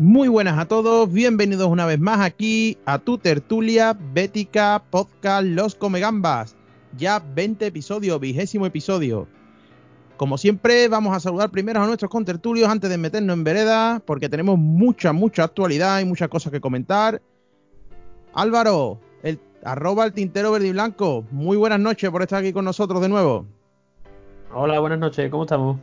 Muy buenas a todos, bienvenidos una vez más aquí a tu tertulia Bética Podcast Los Comegambas. Ya 20 episodios, vigésimo episodio. Como siempre, vamos a saludar primero a nuestros contertulios antes de meternos en vereda, porque tenemos mucha, mucha actualidad y muchas cosas que comentar. Álvaro, el arroba el tintero verde y blanco, muy buenas noches por estar aquí con nosotros de nuevo. Hola, buenas noches, ¿cómo estamos?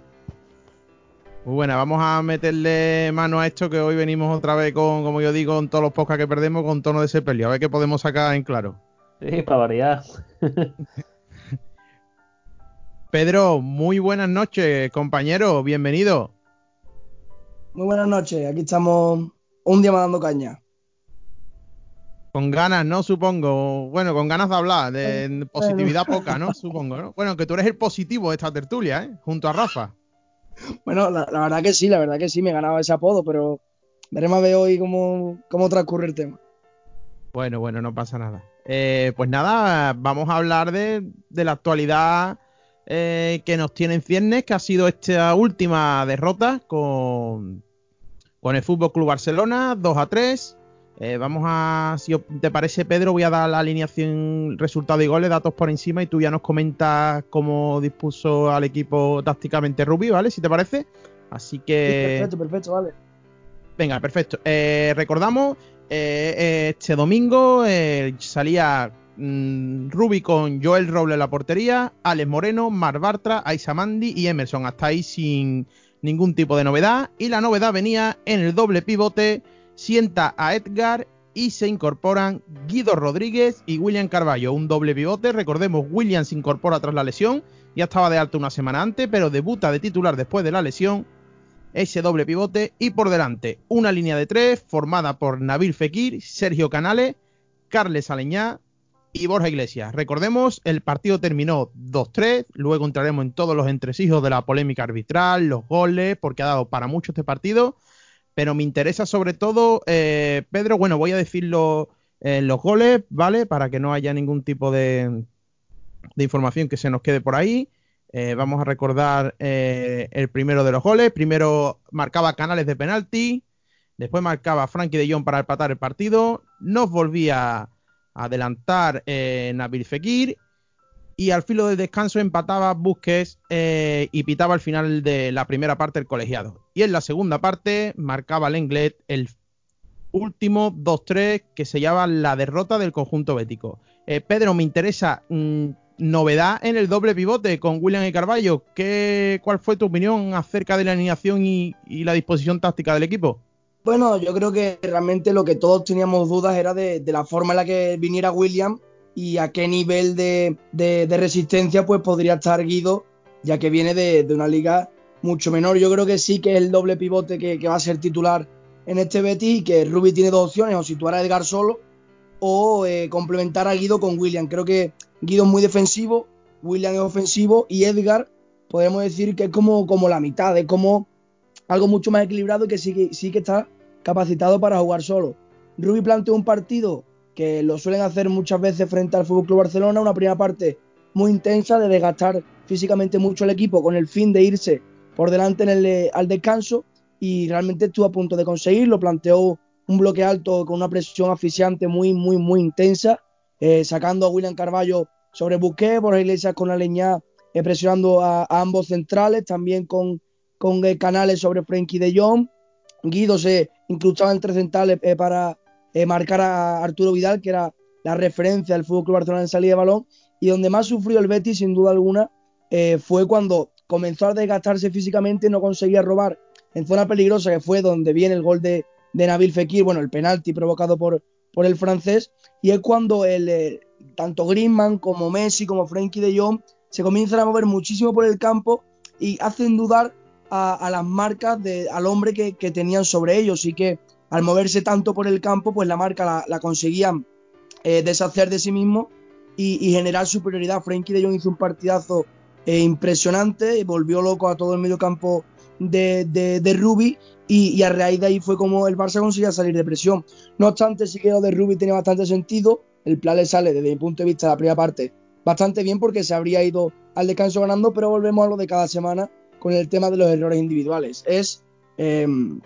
Muy buena, vamos a meterle mano a esto que hoy venimos otra vez con, como yo digo, en todos los podcasts que perdemos con tono de sepelio. A ver qué podemos sacar en claro. Sí, para variar. Pedro, muy buenas noches, compañero, bienvenido. Muy buenas noches, aquí estamos un día más dando caña. Con ganas, ¿no? Supongo. Bueno, con ganas de hablar, de positividad poca, ¿no? Supongo, ¿no? Bueno, que tú eres el positivo de esta tertulia, ¿eh? Junto a Rafa. Bueno, la, verdad que sí, la verdad que sí, me ganaba ese apodo, pero veremos a ver hoy cómo, cómo transcurre el tema. Bueno, bueno, no pasa nada. Eh, pues nada, vamos a hablar de, la actualidad eh, que nos tiene en ciernes, que ha sido esta última derrota con, con el Fútbol Club Barcelona, 2 a 3. Eh, vamos a, si te parece, Pedro, voy a dar la alineación, resultado y goles, datos por encima, y tú ya nos comentas cómo dispuso al equipo tácticamente Rubi, ¿vale? Si te parece. Así que. perfecto, perfecto, vale. Venga, perfecto. Eh, recordamos, eh, este domingo salía mm, Rubi con Joel Roble en la portería, Alex Moreno, Mar Bartra, Aisa Mandi y Emerson. Hasta ahí sin ningún tipo de novedad. Y la novedad venía en el doble pivote sienta a Edgar y se incorporan Guido Rodríguez y William Carballo, un doble pivote. Recordemos, William se incorpora tras la lesión, ya estaba de alta una semana antes, pero debuta de titular después de la lesión. Ese doble pivote y por delante una línea de tres formada por Nabil Fekir, Sergio Canales, Carles Aleñá y Borja Iglesias. Recordemos, el partido terminó 2-3, luego entraremos en todos los entresijos de la polémica arbitral, los goles, porque ha dado para mucho este partido pero me interesa sobre todo, eh, Pedro, bueno, voy a decirlo en los goles, ¿vale? Para que no haya ningún tipo de, información que se nos quede por ahí. Eh, vamos a recordar eh, el primero de los goles. Primero marcaba Canales de penalti, después marcaba Frankie de Jong para empatar el partido, nos volvía a adelantar Nabil Fekir y al filo del descanso empataba Busquets eh, y pitaba al final de la primera parte el colegiado. Y en la segunda parte marcaba Lenglet el último 2-3 que se llama la derrota del conjunto bético. Eh, Pedro, me interesa mm, novedad en el doble pivote con William y Carballo. ¿Qué, ¿Cuál fue tu opinión acerca de la alineación y, la disposición táctica del equipo? Bueno, yo creo que realmente lo que todos teníamos dudas era de la forma en la que viniera William y a qué nivel de, resistencia pues podría estar Guido, ya que viene de, una liga mucho menor. Yo creo que sí que es el doble pivote que, va a ser titular en este Betis y que Rubi tiene dos opciones, o situar a Edgar solo o eh, complementar a Guido con William. Creo que Guido es muy defensivo, William es ofensivo y Edgar podemos decir que es como, como la mitad, es como algo mucho más equilibrado y que sí, sí que está capacitado para jugar solo. Rubi planteó un partido que lo suelen hacer muchas veces frente al Fútbol Club Barcelona, una primera parte muy intensa de desgastar físicamente mucho el equipo con el fin de irse por delante en el, eh, al descanso y realmente estuvo a punto de conseguirlo, planteó un bloque alto con una presión asfixiante muy, muy, muy intensa, eh, sacando a William Carballo sobre Busquets, por Iglesias con la leña eh, presionando a, ambos centrales, también con, con Canales sobre Frenkie de Jong, Guido se incrustaba entre centrales para marcar a Arturo Vidal, que era la referencia del Fútbol Club Barcelona en salida de balón, y donde más sufrió el Betis, sin duda alguna, fue cuando comenzó a desgastarse físicamente, no conseguía robar en zona peligrosa, que fue donde viene el gol de, Nabil Fekir, bueno, el penalti provocado por, por el francés, y es cuando el, eh, tanto Griezmann como Messi, como Frenkie de Jong, se comienzan a mover muchísimo por el campo y hacen dudar a, las marcas de, al hombre que, que, tenían sobre ellos. Y que al moverse tanto por el campo, pues la marca la, conseguían eh, deshacer de sí mismo y, generar superioridad. Frankie de Jong hizo un partidazo eh, impresionante, volvió loco a todo el medio campo de, de, Ruby y, a raíz de ahí fue como el Barça conseguía salir de presión. No obstante, sí que lo de Ruby tenía bastante sentido. El plan le sale desde mi punto de vista de la primera parte bastante bien porque se habría ido al descanso ganando, pero volvemos a lo de cada semana con el tema de los errores individuales. Es em,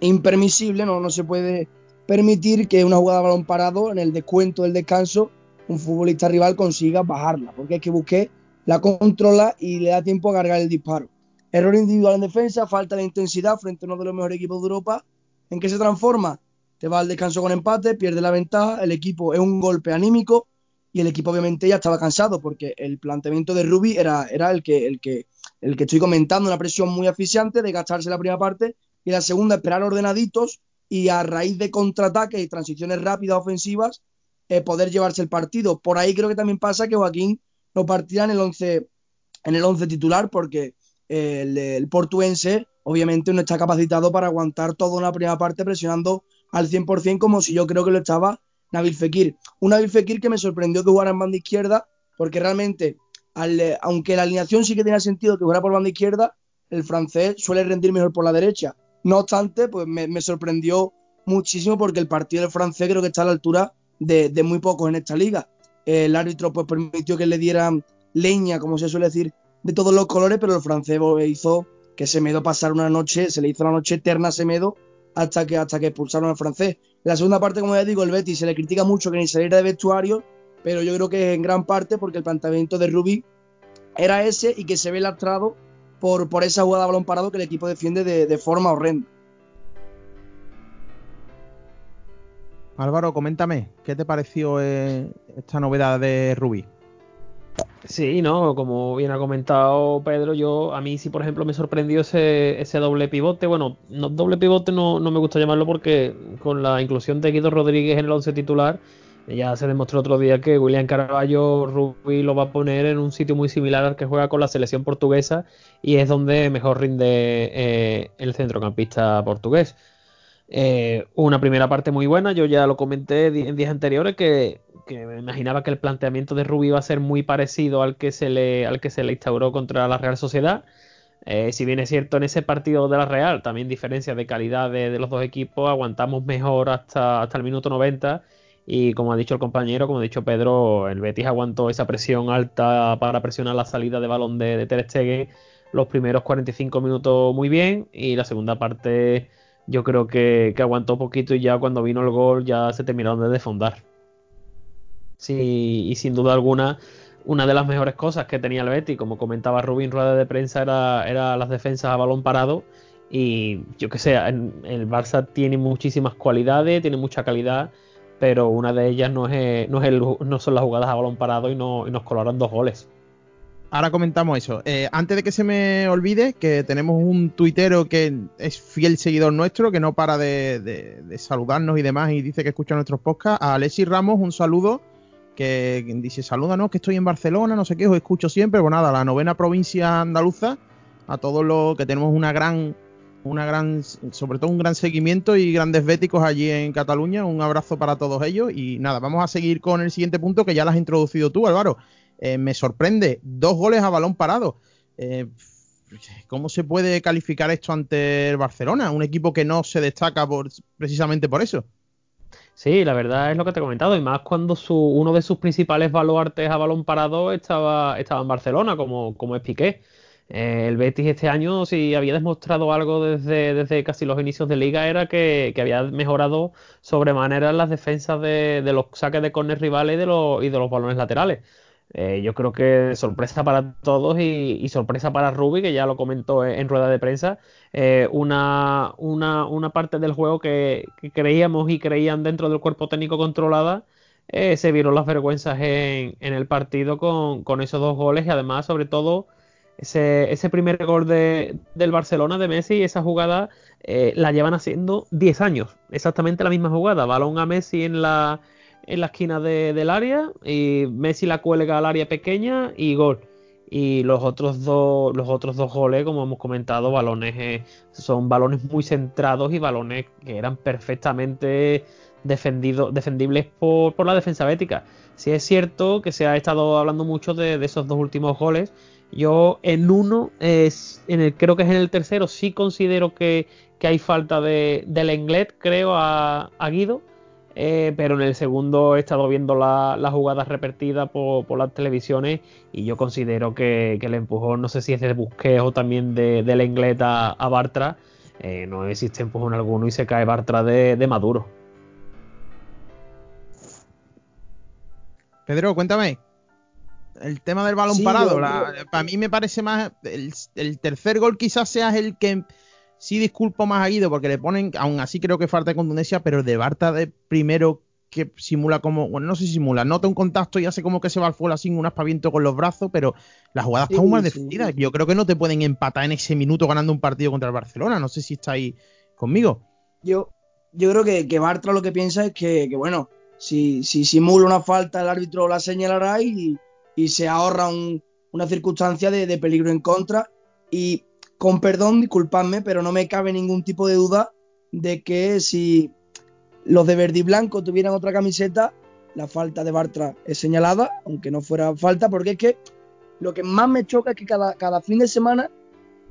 impermisible, no, no se puede permitir que una jugada de balón parado en el descuento del descanso un futbolista rival consiga bajarla, porque hay que buscar la controla y le da tiempo a cargar el disparo. Error individual en defensa, falta de intensidad frente a uno de los mejores equipos de Europa. ¿En qué se transforma? Te va al descanso con empate, pierde la ventaja, el equipo es un golpe anímico y el equipo obviamente ya estaba cansado porque el planteamiento de Ruby era, era el, que, el, que, el que estoy comentando, una presión muy asfixiante de gastarse la primera parte y la segunda esperar ordenaditos y a raíz de contraataques y transiciones rápidas ofensivas eh, poder llevarse el partido. Por ahí creo que también pasa que Joaquín no partirá en el 11 en el 11 titular porque eh, el, el, portuense obviamente no está capacitado para aguantar toda una primera parte presionando al 100% como si yo creo que lo estaba Nabil Fekir. Un Nabil Fekir que me sorprendió que jugara en banda izquierda porque realmente al, eh, aunque la alineación sí que tenía sentido que jugara por banda izquierda, el francés suele rendir mejor por la derecha. No obstante, pues me, me sorprendió muchísimo porque el partido del francés creo que está a la altura de, de muy pocos en esta liga. El árbitro pues permitió que le dieran leña, como se suele decir, de todos los colores, pero el francés hizo que Semedo pasara una noche, se le hizo la noche eterna a Semedo hasta que, hasta que expulsaron al francés. La segunda parte, como ya digo, el Betis se le critica mucho que ni saliera de vestuario, pero yo creo que es en gran parte porque el planteamiento de Rubí era ese y que se ve lastrado por, por esa jugada de balón parado que el equipo defiende de, de forma horrenda. Álvaro, coméntame, ¿qué te pareció eh, esta novedad de Rubí? Sí, no, como bien ha comentado Pedro, yo a mí sí, por ejemplo, me sorprendió ese, ese doble pivote. Bueno, no, doble pivote no, no, me gusta llamarlo porque con la inclusión de Guido Rodríguez en el once titular, ya se demostró otro día que William Carvalho Rubí lo va a poner en un sitio muy similar al que juega con la selección portuguesa y es donde mejor rinde eh, el centrocampista portugués. Eh, una primera parte muy buena, yo ya lo comenté en días anteriores que, que, me imaginaba que el planteamiento de Rubí iba a ser muy parecido al que se le, al que se le instauró contra la Real Sociedad. Eh, si bien es cierto en ese partido de la Real, también diferencia de calidad de, de, los dos equipos, aguantamos mejor hasta, hasta el minuto 90 y como ha dicho el compañero, como ha dicho Pedro, el Betis aguantó esa presión alta para presionar la salida de balón de, de Ter Stegen los primeros 45 minutos muy bien y la segunda parte yo creo que, que, aguantó poquito y ya cuando vino el gol ya se terminaron de desfondar. Sí, y sin duda alguna, una de las mejores cosas que tenía el Betis, como comentaba Rubín rueda de prensa, era, era las defensas a balón parado. Y yo que sé, el Barça tiene muchísimas cualidades, tiene mucha calidad, pero una de ellas no, es, no, es el, no son las jugadas a balón parado y, no, y nos colaron dos goles ahora comentamos eso. Eh, antes de que se me olvide, que tenemos un tuitero que es fiel seguidor nuestro, que no para de, saludarnos y demás, y dice que escucha nuestros podcasts. A Alexis Ramos, un saludo, que dice, salúdanos, que estoy en Barcelona, no sé qué, os escucho siempre. Pues nada, la novena provincia andaluza, a todos los que tenemos una gran, una gran, sobre todo un gran seguimiento y grandes béticos allí en Cataluña. Un abrazo para todos ellos. Y nada, vamos a seguir con el siguiente punto que ya lo has introducido tú, Álvaro eh, me sorprende. Dos goles a balón parado. Eh, ¿Cómo se puede calificar esto ante el Barcelona? Un equipo que no se destaca por, precisamente por eso. Sí, la verdad es lo que te he comentado, y más cuando su, uno de sus principales baluartes a balón parado estaba, estaba en Barcelona, como, como es Piqué. Eh, el Betis este año, si había demostrado algo desde, desde casi los inicios de liga, era que, había mejorado sobremanera las defensas de, de los saques de córner rivales y de, los, y de los balones laterales. Eh, yo creo que sorpresa para todos y, sorpresa para Ruby, que ya lo comentó en rueda de prensa. Eh, una, una, una, parte del juego que, que, creíamos y creían dentro del cuerpo técnico controlada, eh, se vieron las vergüenzas en, en el partido con, con, esos dos goles y además, sobre todo, ese, ese primer gol de, del Barcelona de Messi, esa jugada eh, la llevan haciendo 10 años, exactamente la misma jugada, balón a Messi en la en la esquina de, del área y Messi la cuelga al área pequeña y gol. Y los otros dos, los otros dos goles, como hemos comentado, balones eh, son balones muy centrados y balones que eran perfectamente defendidos, defendibles por, por la defensa bética. Si es cierto que se ha estado hablando mucho de, esos dos últimos goles. Yo en uno, es, en el, creo que es en el tercero, sí considero que, que hay falta de, del Englet, creo, a Guido eh, pero en el segundo he estado viendo las la jugadas repetidas por, por, las televisiones y yo considero que, que, el empujón, no sé si es de Busquets o también de, de Lenglet a, a Bartra, eh, no existe empujón alguno y se cae Bartra de, de Maduro. Pedro, cuéntame. El tema del balón Sí, parado. yo- la- para mí me parece más. El, el tercer gol quizás sea el que sí disculpo más a Guido porque le ponen. Aún así creo que falta de contundencia, pero de Barta de primero que simula como. Bueno, no sé si simula. Nota un contacto y hace como que se va al fuego así, un aspaviento con los brazos, pero la jugada está Sí, muy mal sí. Yo creo que no te pueden empatar en ese minuto ganando un partido contra el Barcelona. No sé si estáis conmigo. Yo, yo creo que, que Bartra lo que piensa es que, que, bueno, si, si simula una falta, el árbitro la señalará y, y se ahorra un- una circunstancia de, de peligro en contra. Y con perdón, disculpadme, pero no me cabe ningún tipo de duda de que si los de verde y blanco tuvieran otra camiseta, la falta de Bartra es señalada, aunque no fuera falta, porque es que lo que más me choca es que cada, fin de semana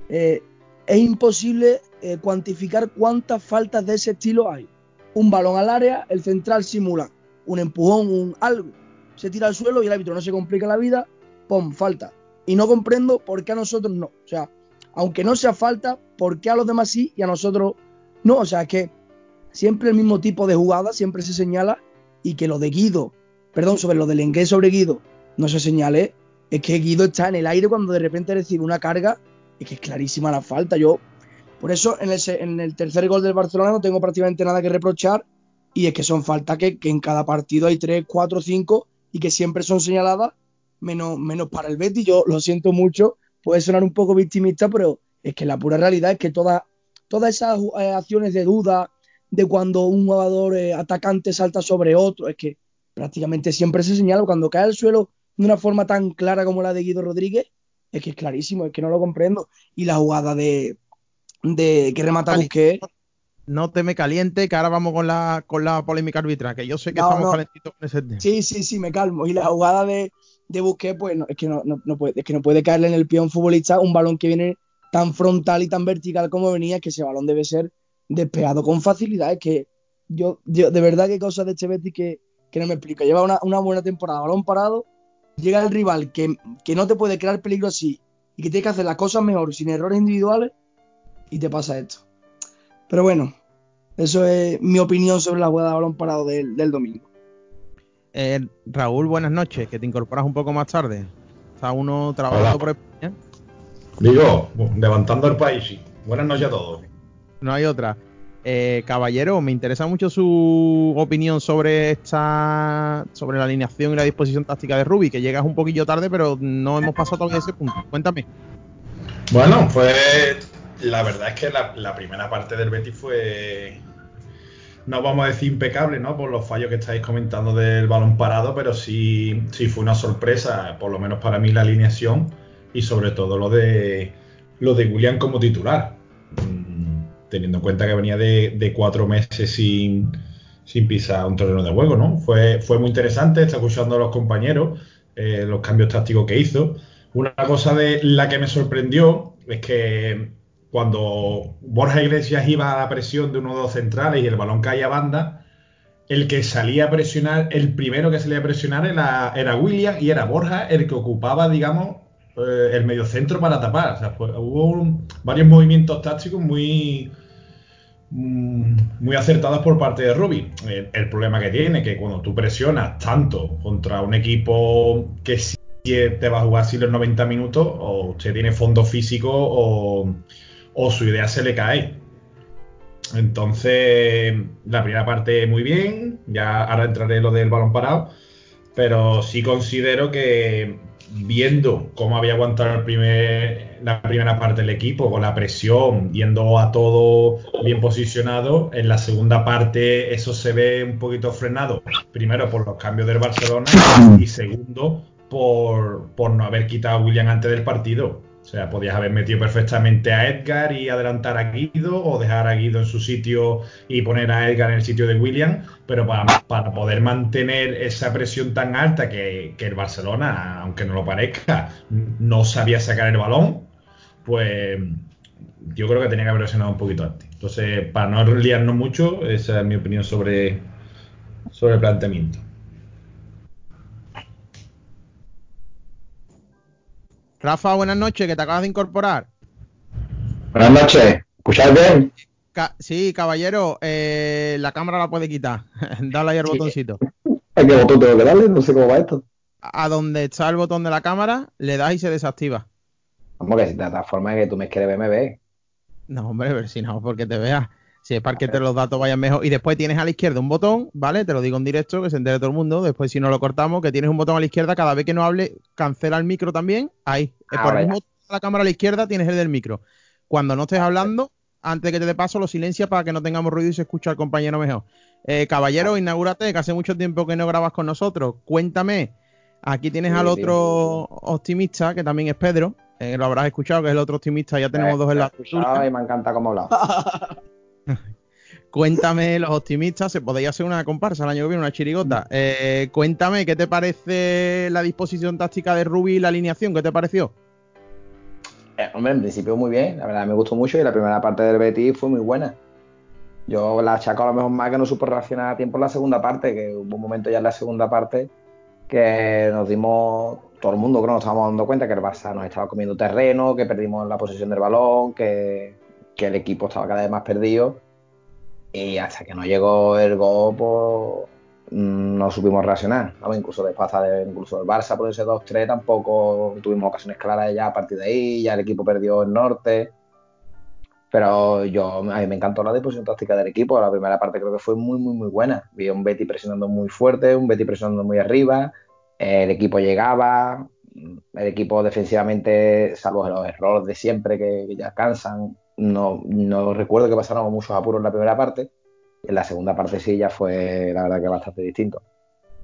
eh, es imposible eh, cuantificar cuántas faltas de ese estilo hay. Un balón al área, el central simula un empujón, un algo, se tira al suelo y el árbitro no se complica la vida, ¡pum! Falta. Y no comprendo por qué a nosotros no. O sea, aunque no sea falta, ¿por qué a los demás sí y a nosotros no? O sea, es que siempre el mismo tipo de jugada, siempre se señala y que lo de Guido, perdón, sobre lo del Engué sobre Guido, no se señale, es que Guido está en el aire cuando de repente recibe una carga, es que es clarísima la falta. Yo, por eso en el, en el tercer gol del Barcelona no tengo prácticamente nada que reprochar y es que son faltas que, en cada partido hay 3, 4, 5 y que siempre son señaladas, menos, menos para el Betis. Yo lo siento mucho, puede sonar un poco victimista, pero es que la pura realidad es que todas, todas esas eh, acciones de duda de cuando un jugador eh, atacante salta sobre otro, es que prácticamente siempre se señala cuando cae al suelo de una forma tan clara como la de Guido Rodríguez, es que es clarísimo, es que no lo comprendo. Y la jugada de, de que remata. Busquets, No te me caliente, que ahora vamos con la, con la polémica arbitral, que yo sé que No, estamos no. calentitos con ese tema. Sí, sí, sí, me calmo. Y la jugada de, de Busquets, pues no, es, que no, no- puede, es que no puede caerle en el pie a un futbolista un balón que viene tan frontal y tan vertical como venía, que ese balón debe ser despegado con facilidad. Es que yo, de verdad que cosas de este que, que no me explico. Lleva una, una buena temporada, balón parado, llega el rival que, que no te puede crear peligro así y que tiene que hacer las cosas mejor, sin errores individuales, y te pasa esto. Pero bueno, eso es mi opinión sobre la jugada de balón parado del, del domingo. Eh, Raúl, buenas noches, que te incorporas un poco más tarde. Está uno trabajando Hola. por España. Digo, levantando el país. Buenas noches a todos. No hay otra. Eh, caballero, me interesa mucho su opinión sobre esta, sobre la alineación y la disposición táctica de Rubi, que llegas un poquillo tarde, pero no hemos pasado todavía ese punto. Cuéntame. Bueno, pues la verdad es que la, la primera parte del Betis fue, no vamos a decir impecable, ¿no? Por los fallos que estáis comentando del balón parado, pero sí, sí fue una sorpresa, por lo menos para mí la alineación y sobre todo lo de lo de William como titular, Mm, teniendo en cuenta que venía de, de cuatro meses sin, sin pisar un terreno de juego, ¿no? Fue, fue muy interesante, está escuchando a los compañeros, eh, los cambios tácticos que hizo. Una cosa de la que me sorprendió es que cuando Borja Iglesias iba a la presión de uno de los centrales y el balón caía a banda, el que salía a presionar, el primero que salía a presionar era, era William y era Borja el que ocupaba, digamos, eh, el mediocentro para tapar. O sea, hubo varios movimientos tácticos muy, mm, muy acertados por parte de Rubi. El, problema que tiene que cuando tú presionas tanto contra un equipo que sí te va a jugar así los 90 minutos, o usted tiene fondo físico o, o su idea se le cae. Entonces, la primera parte muy bien, ya ahora entraré en lo del balón parado, pero sí considero que viendo cómo había aguantado el primer, la primera parte del equipo, con la presión, yendo a todo bien posicionado, en la segunda parte eso se ve un poquito frenado, primero por los cambios del Barcelona y segundo por, por no haber quitado a William antes del partido. O sea, podías haber metido perfectamente a Edgar y adelantar a Guido o dejar a Guido en su sitio y poner a Edgar en el sitio de William, pero para, para poder mantener esa presión tan alta que, que el Barcelona, aunque no lo parezca, no sabía sacar el balón, pues yo creo que tenía que haber presionado un poquito antes. Entonces, para no liarnos mucho, esa es mi opinión sobre, sobre el planteamiento. Rafa, buenas noches, que te acabas de incorporar. Buenas noches. ¿Escucháis bien? sí, caballero, eh, la cámara la puede quitar. Dale ahí al botoncito. ¿A qué botón tengo que darle? No sé cómo va esto. A donde está el botón de la cámara, le das y se desactiva. Vamos, que si de todas formas que tú me quieres ver, me ves. No, hombre, pero si no, porque te veas. Si es para que te los datos vayan mejor. Y después tienes a la izquierda un botón, ¿vale? Te lo digo en directo, que se entere todo el mundo. Después, si no lo cortamos, que tienes un botón a la izquierda. Cada vez que no hable, cancela el micro también. Ahí. por el mismo la cámara a la izquierda tienes el del micro. Cuando no estés hablando, antes de que te dé paso, lo silencia para que no tengamos ruido y se escuche al compañero mejor. Eh, caballero, inaugúrate, que hace mucho tiempo que no grabas con nosotros. Cuéntame. Aquí tienes al otro optimista, que también es Pedro. Eh, lo habrás escuchado, que es el otro optimista. Ya tenemos dos en la. Y me encanta cómo habla. cuéntame, los optimistas, se podría hacer una comparsa el año que viene, una chirigota. Eh, cuéntame, ¿qué te parece la disposición táctica de Ruby y la alineación? ¿Qué te pareció? Eh, hombre, en principio muy bien, la verdad me gustó mucho y la primera parte del Betis fue muy buena. Yo la achaco a lo mejor más que no supo reaccionar a tiempo en la segunda parte, que hubo un momento ya en la segunda parte que nos dimos, todo el mundo creo nos estábamos dando cuenta que el Barça nos estaba comiendo terreno, que perdimos la posesión del balón, que, que el equipo estaba cada vez más perdido y hasta que no llegó el gol, pues mm, no supimos reaccionar. Incluso después de, incluso el Barça por ese 2-3 tampoco tuvimos ocasiones claras ya a partir de ahí, ya el equipo perdió el norte. Pero yo, a mí me encantó la disposición táctica del equipo. La primera parte creo que fue muy, muy, muy buena. Vi un Betty presionando muy fuerte, un Betty presionando muy arriba. El equipo llegaba, el equipo defensivamente, salvo los errores de siempre que ya cansan, no, no recuerdo que pasáramos muchos apuros en la primera parte. En la segunda parte sí ya fue, la verdad, que bastante distinto.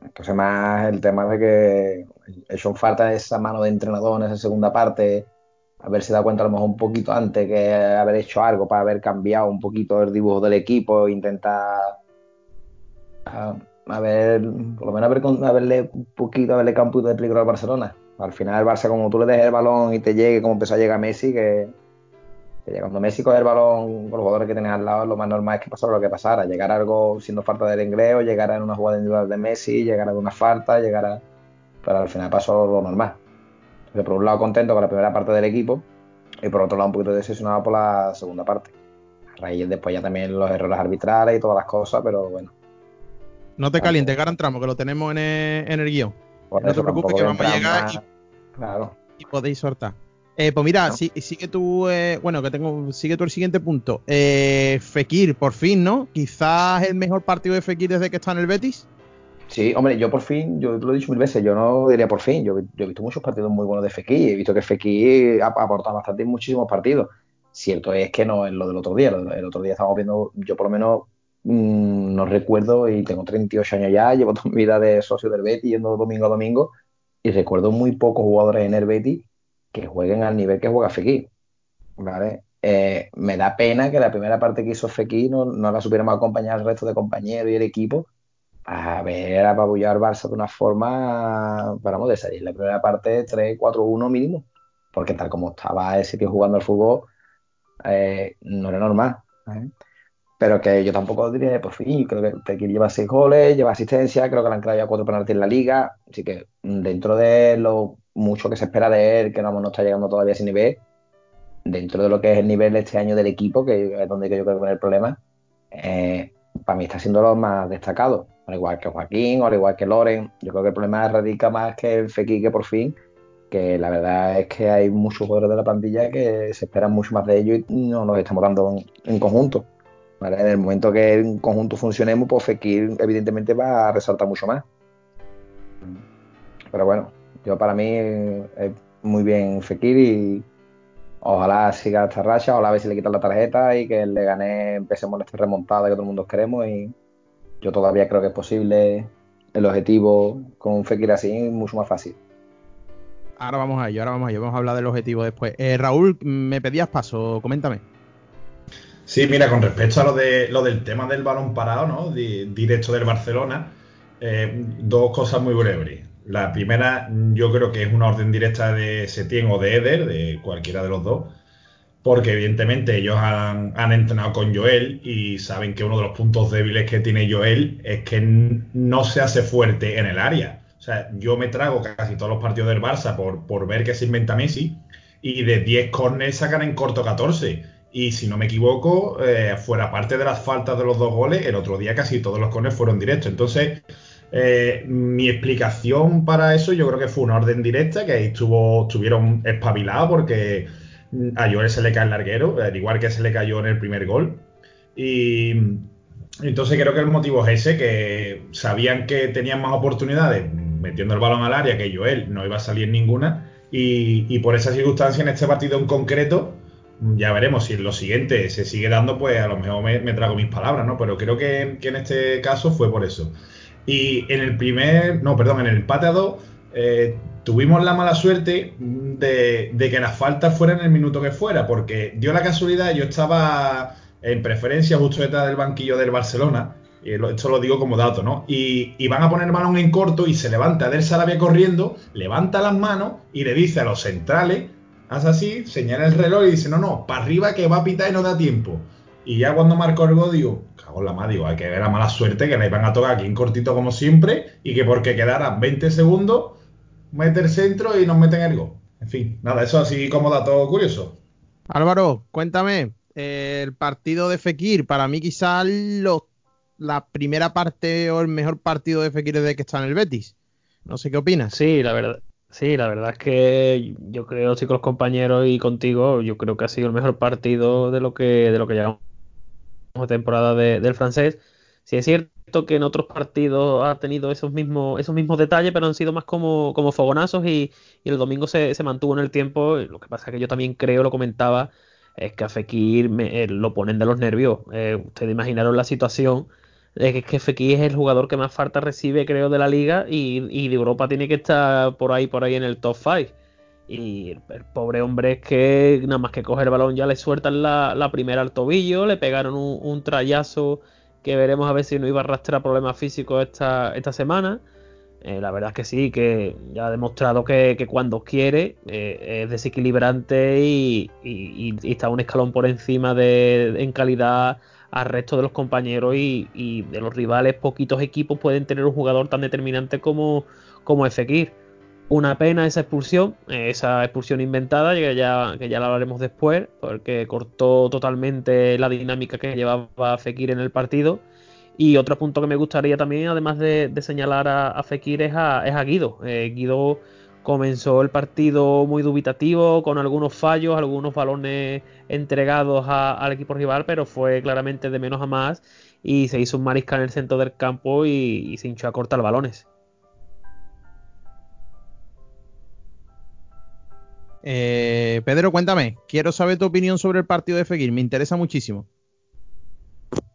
Entonces, más el tema de que hecho falta esa mano de entrenador en esa segunda parte, haberse dado cuenta a lo mejor un poquito antes que haber hecho algo para haber cambiado un poquito el dibujo del equipo, intentar a, ver, por lo menos haber, haberle un poquito, haberle campo de peligro al Barcelona. Al final el Barça, como tú le dejes el balón y te llegue, como empezó a llegar Messi, que, cuando Messi coge el balón con los jugadores que tienes al lado, lo más normal es que pasara lo que pasara. Llegar algo siendo falta del inglés, llegar a una jugada individual de Messi, llegar a una falta, llegar a. Pero al final pasó lo normal. Entonces, por un lado, contento con la primera parte del equipo y por otro lado, un poquito decepcionado por la segunda parte. A raíz después ya también los errores arbitrales y todas las cosas, pero bueno. No te calientes, que ahora entramos, que lo tenemos en el, guion. no te preocupes, que vamos a llegar y, y podéis soltar. Eh, pues mira, sí, sigue tú, eh, bueno, que tengo, sigue tú el siguiente punto. Eh, Fekir, por fin, ¿no? Quizás el mejor partido de Fekir desde que está en el Betis. Sí, hombre, yo por fin, yo lo he dicho mil veces, yo no diría por fin, yo, he visto muchos partidos muy buenos de Fekir, he visto que Fekir ha aportado bastante en muchísimos partidos. Cierto es que no es lo del otro día, el otro día estábamos viendo, yo por lo menos mm, no recuerdo y tengo 38 años ya, llevo toda mi vida de socio del Betis yendo domingo a domingo y recuerdo muy pocos jugadores en el Betis que jueguen al nivel que juega Fekir. ¿vale? Eh, me da pena que la primera parte que hizo Fekir no, la supiéramos acompañar al resto de compañeros y el equipo a ver apabullar al Barça de una forma, vamos, de salir la primera parte 3-4-1 mínimo, porque tal como estaba ese tío jugando al fútbol, eh, no era normal. Pero que yo tampoco diría por fin, creo que Fekir lleva 6 goles, lleva asistencia, creo que le han creado ya 4 penaltis en la liga, así que dentro de lo mucho que se espera de él, que no, no está llegando todavía a ese nivel, dentro de lo que es el nivel este año del equipo, que es donde yo creo que va el problema, eh, para mí está siendo lo más destacado, al igual que Joaquín al igual que Loren. Yo creo que el problema radica más que el Fekir que por fin, que la verdad es que hay muchos jugadores de la plantilla que se esperan mucho más de ellos y no nos estamos dando en, conjunto. En el momento que en conjunto funcionemos, pues Fekir evidentemente va a resaltar mucho más. Pero bueno, yo para mí es muy bien Fekir y ojalá siga esta racha, ojalá a ver si le quitan la tarjeta y que le gane, empecemos esta remontada que todo el mundo queremos y yo todavía creo que es posible el objetivo con Fekir así mucho más fácil. Ahora vamos a ello, ahora vamos a ello, vamos a hablar del objetivo después. Eh, Raúl, me pedías paso, coméntame. Sí, mira, con respecto a lo, de, lo del tema del balón parado, ¿no? directo del Barcelona, eh, dos cosas muy breves. La primera, yo creo que es una orden directa de Setien o de Eder, de cualquiera de los dos, porque evidentemente ellos han, entrenado con Joel y saben que uno de los puntos débiles que tiene Joel es que no se hace fuerte en el área. O sea, yo me trago casi todos los partidos del Barça por, por ver que se inventa Messi y de 10 corners sacan en corto 14 Y si no me equivoco, eh, fuera parte de las faltas de los dos goles, el otro día casi todos los corners fueron directos. Entonces, eh, mi explicación para eso yo creo que fue una orden directa, que ahí estuvo, estuvieron espabilados porque a Joel se le cae el larguero, al igual que se le cayó en el primer gol. Y entonces creo que el motivo es ese, que sabían que tenían más oportunidades metiendo el balón al área que Joel no iba a salir ninguna. Y, por esa circunstancia en este partido en concreto, ya veremos si en lo siguiente se sigue dando, pues a lo mejor me, trago mis palabras, ¿no? Pero creo que, en este caso fue por eso. Y en el primer, no, perdón, en el empate a dos, eh, tuvimos la mala suerte de, de, que las faltas fueran el minuto que fuera, porque dio la casualidad, yo estaba en preferencia justo detrás del banquillo del Barcelona, y esto lo digo como dato, ¿no? Y, van a poner el balón en corto y se levanta Del Sarabia corriendo, levanta las manos y le dice a los centrales, haz así, señala el reloj y dice, no, no, para arriba que va a pitar y no da tiempo. Y ya cuando marcó el gol, digo, cago en la madre, digo, hay que ver la mala suerte que le iban a tocar aquí en cortito como siempre y que porque quedaran 20 segundos, mete el centro y nos meten el gol. En fin, nada, eso así como dato curioso. Álvaro, cuéntame, el partido de Fekir, para mí quizás la primera parte o el mejor partido de Fekir desde que está en el Betis. No sé qué opinas. Sí, la verdad. Sí, la verdad es que yo creo, sí, con los compañeros y contigo, yo creo que ha sido el mejor partido de lo que, de lo que llegamos temporada del francés. Sí es cierto que en otros partidos ha tenido esos mismos, esos mismos detalles, pero han sido más como, como fogonazos y, el domingo se, se, mantuvo en el tiempo. Lo que pasa es que yo también creo, lo comentaba, es que a Fekir eh, lo ponen de los nervios. Eh, ustedes imaginaron la situación de que, Fekir es el jugador que más falta recibe, creo, de la liga y, de Europa tiene que estar por ahí, por ahí en el top 5. Y el, pobre hombre es que nada más que coge el balón ya le sueltan la, primera al tobillo, le pegaron un, un, trayazo que veremos a ver si no iba a arrastrar problemas físicos esta, esta semana. Eh, la verdad es que sí, que ya ha demostrado que, cuando quiere eh, es desequilibrante y, está un escalón por encima de, en calidad al resto de los compañeros y, de los rivales. Poquitos equipos pueden tener un jugador tan determinante como, como Fekir. Una pena esa expulsión, eh, esa expulsión inventada, que ya, que ya la hablaremos después, porque cortó totalmente la dinámica que llevaba Fekir en el partido y otro punto que me gustaría también, además de, señalar a, Fekir, es a, Guido. Eh, Guido comenzó el partido muy dubitativo, con algunos fallos, algunos balones entregados al equipo rival, pero fue claramente de menos a más y se hizo un marisca en el centro del campo y, se hinchó a cortar balones. Eh, Pedro, cuéntame, quiero saber tu opinión sobre el partido de Fekir, me interesa muchísimo.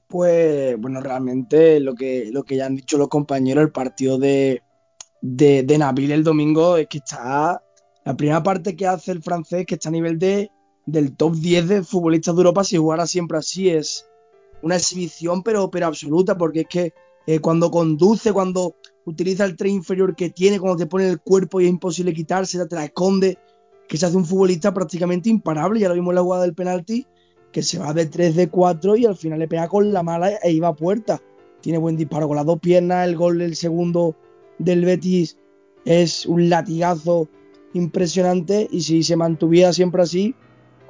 Pues bueno, realmente lo que, lo que ya han dicho los compañeros, el partido de, de, Nabil el domingo es que está, la primera parte que hace el francés, que está a nivel de, del top 10 de futbolistas de Europa, si jugara siempre así, es una exhibición, pero, pero absoluta, porque es que eh, cuando conduce, cuando utiliza el tren inferior que tiene, cuando te pone el cuerpo y es imposible quitarse, te la esconde, que se hace un futbolista prácticamente imparable, ya lo vimos en la jugada del penalti, que se va de 3 de 4 y al final le pega con la mala e iba a puerta. Tiene buen disparo con las dos piernas, el gol del segundo del Betis es un latigazo impresionante y si se mantuviera siempre así,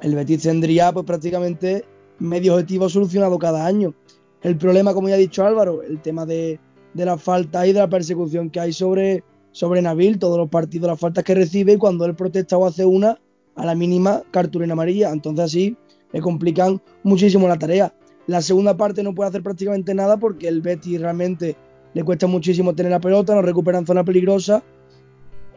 el Betis tendría pues prácticamente medio objetivo solucionado cada año. El problema, como ya ha dicho Álvaro, el tema de, la falta y de la persecución que hay sobre, sobre Nabil, todos los partidos, las faltas que recibe y cuando él protesta o hace una, a la mínima cartulina amarilla. Entonces así le complican muchísimo la tarea. La segunda parte no puede hacer prácticamente nada porque el Betty realmente le cuesta muchísimo tener la pelota, no recupera en zona peligrosa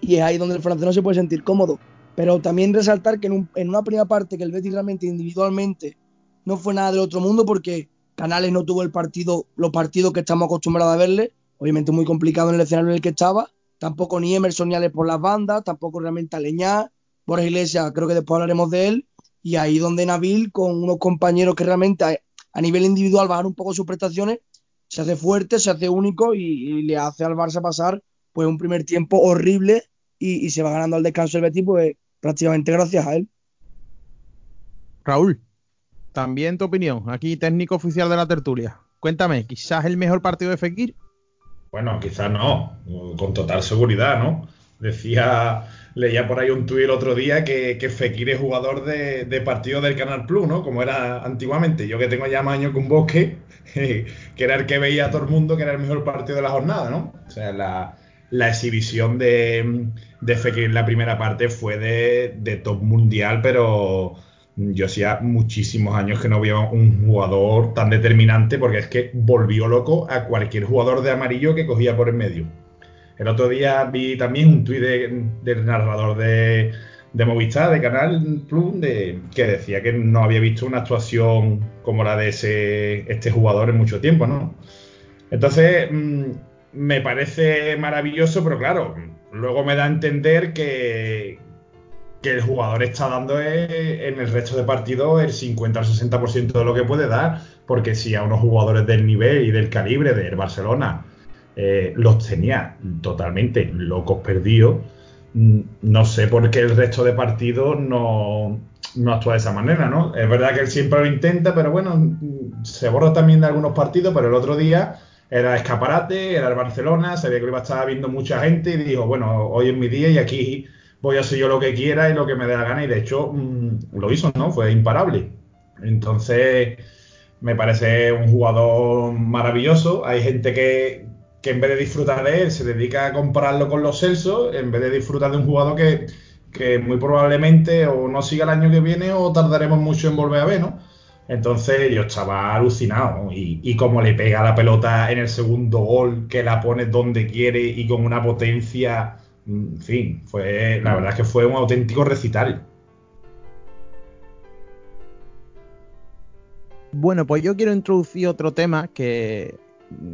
y es ahí donde el francés no se puede sentir cómodo. Pero también resaltar que en, una primera parte que el Betty realmente individualmente no fue nada del otro mundo porque Canales no tuvo el partido, los partidos que estamos acostumbrados a verle, obviamente muy complicado en el escenario en el que estaba, tampoco ni Emerson ni por las bandas, tampoco realmente Aleñá, Borja Iglesias, creo que después hablaremos de él, y ahí donde Nabil, con unos compañeros que realmente a, nivel individual bajan un poco sus prestaciones, se hace fuerte, se hace único y, le hace al Barça pasar pues un primer tiempo horrible y, se va ganando al descanso el Betis pues prácticamente gracias a él. Raúl, también tu opinión, aquí técnico oficial de la tertulia. Cuéntame, quizás el mejor partido de Fekir. Bueno, quizás no, con total seguridad, ¿no? Decía, leía por ahí un tuit el otro día que, que Fekir es jugador de, de, partido del Canal Plus, ¿no? Como era antiguamente. Yo que tengo ya más años que un bosque, que era el que veía a todo el mundo que era el mejor partido de la jornada, ¿no? O sea, la, la exhibición de, de Fekir en la primera parte fue de, de top mundial, pero yo hacía muchísimos años que no veía un jugador tan determinante porque es que volvió loco a cualquier jugador de amarillo que cogía por el medio. El otro día vi también un tuit del narrador de, de, Movistar, de Canal Plus, de, que decía que no había visto una actuación como la de ese, este jugador en mucho tiempo, ¿no? Entonces, mmm, me parece maravilloso, pero claro, luego me da a entender que, que el jugador está dando en el resto de partidos el 50 o 60% de lo que puede dar, porque si a unos jugadores del nivel y del calibre del Barcelona eh, los tenía totalmente locos perdidos, mm, no sé por qué el resto de partidos no, no actúa de esa manera, ¿no? Es verdad que él siempre lo intenta, pero bueno, se borra también de algunos partidos, pero el otro día era escaparate, era el Barcelona, sabía que iba a estar viendo mucha gente y dijo, bueno, hoy es mi día y aquí voy a hacer yo lo que quiera y lo que me dé la gana y de hecho mmm, lo hizo, ¿no? Fue imparable. Entonces, me parece un jugador maravilloso. Hay gente que, que en vez de disfrutar de él se dedica a compararlo con los Celsos, en vez de disfrutar de un jugador que, que muy probablemente o no siga el año que viene o tardaremos mucho en volver a ver, ¿no? Entonces yo estaba alucinado y, y como le pega la pelota en el segundo gol, que la pone donde quiere y con una potencia, en fin, fue la verdad es que fue un auténtico recital. Bueno, pues yo quiero introducir otro tema que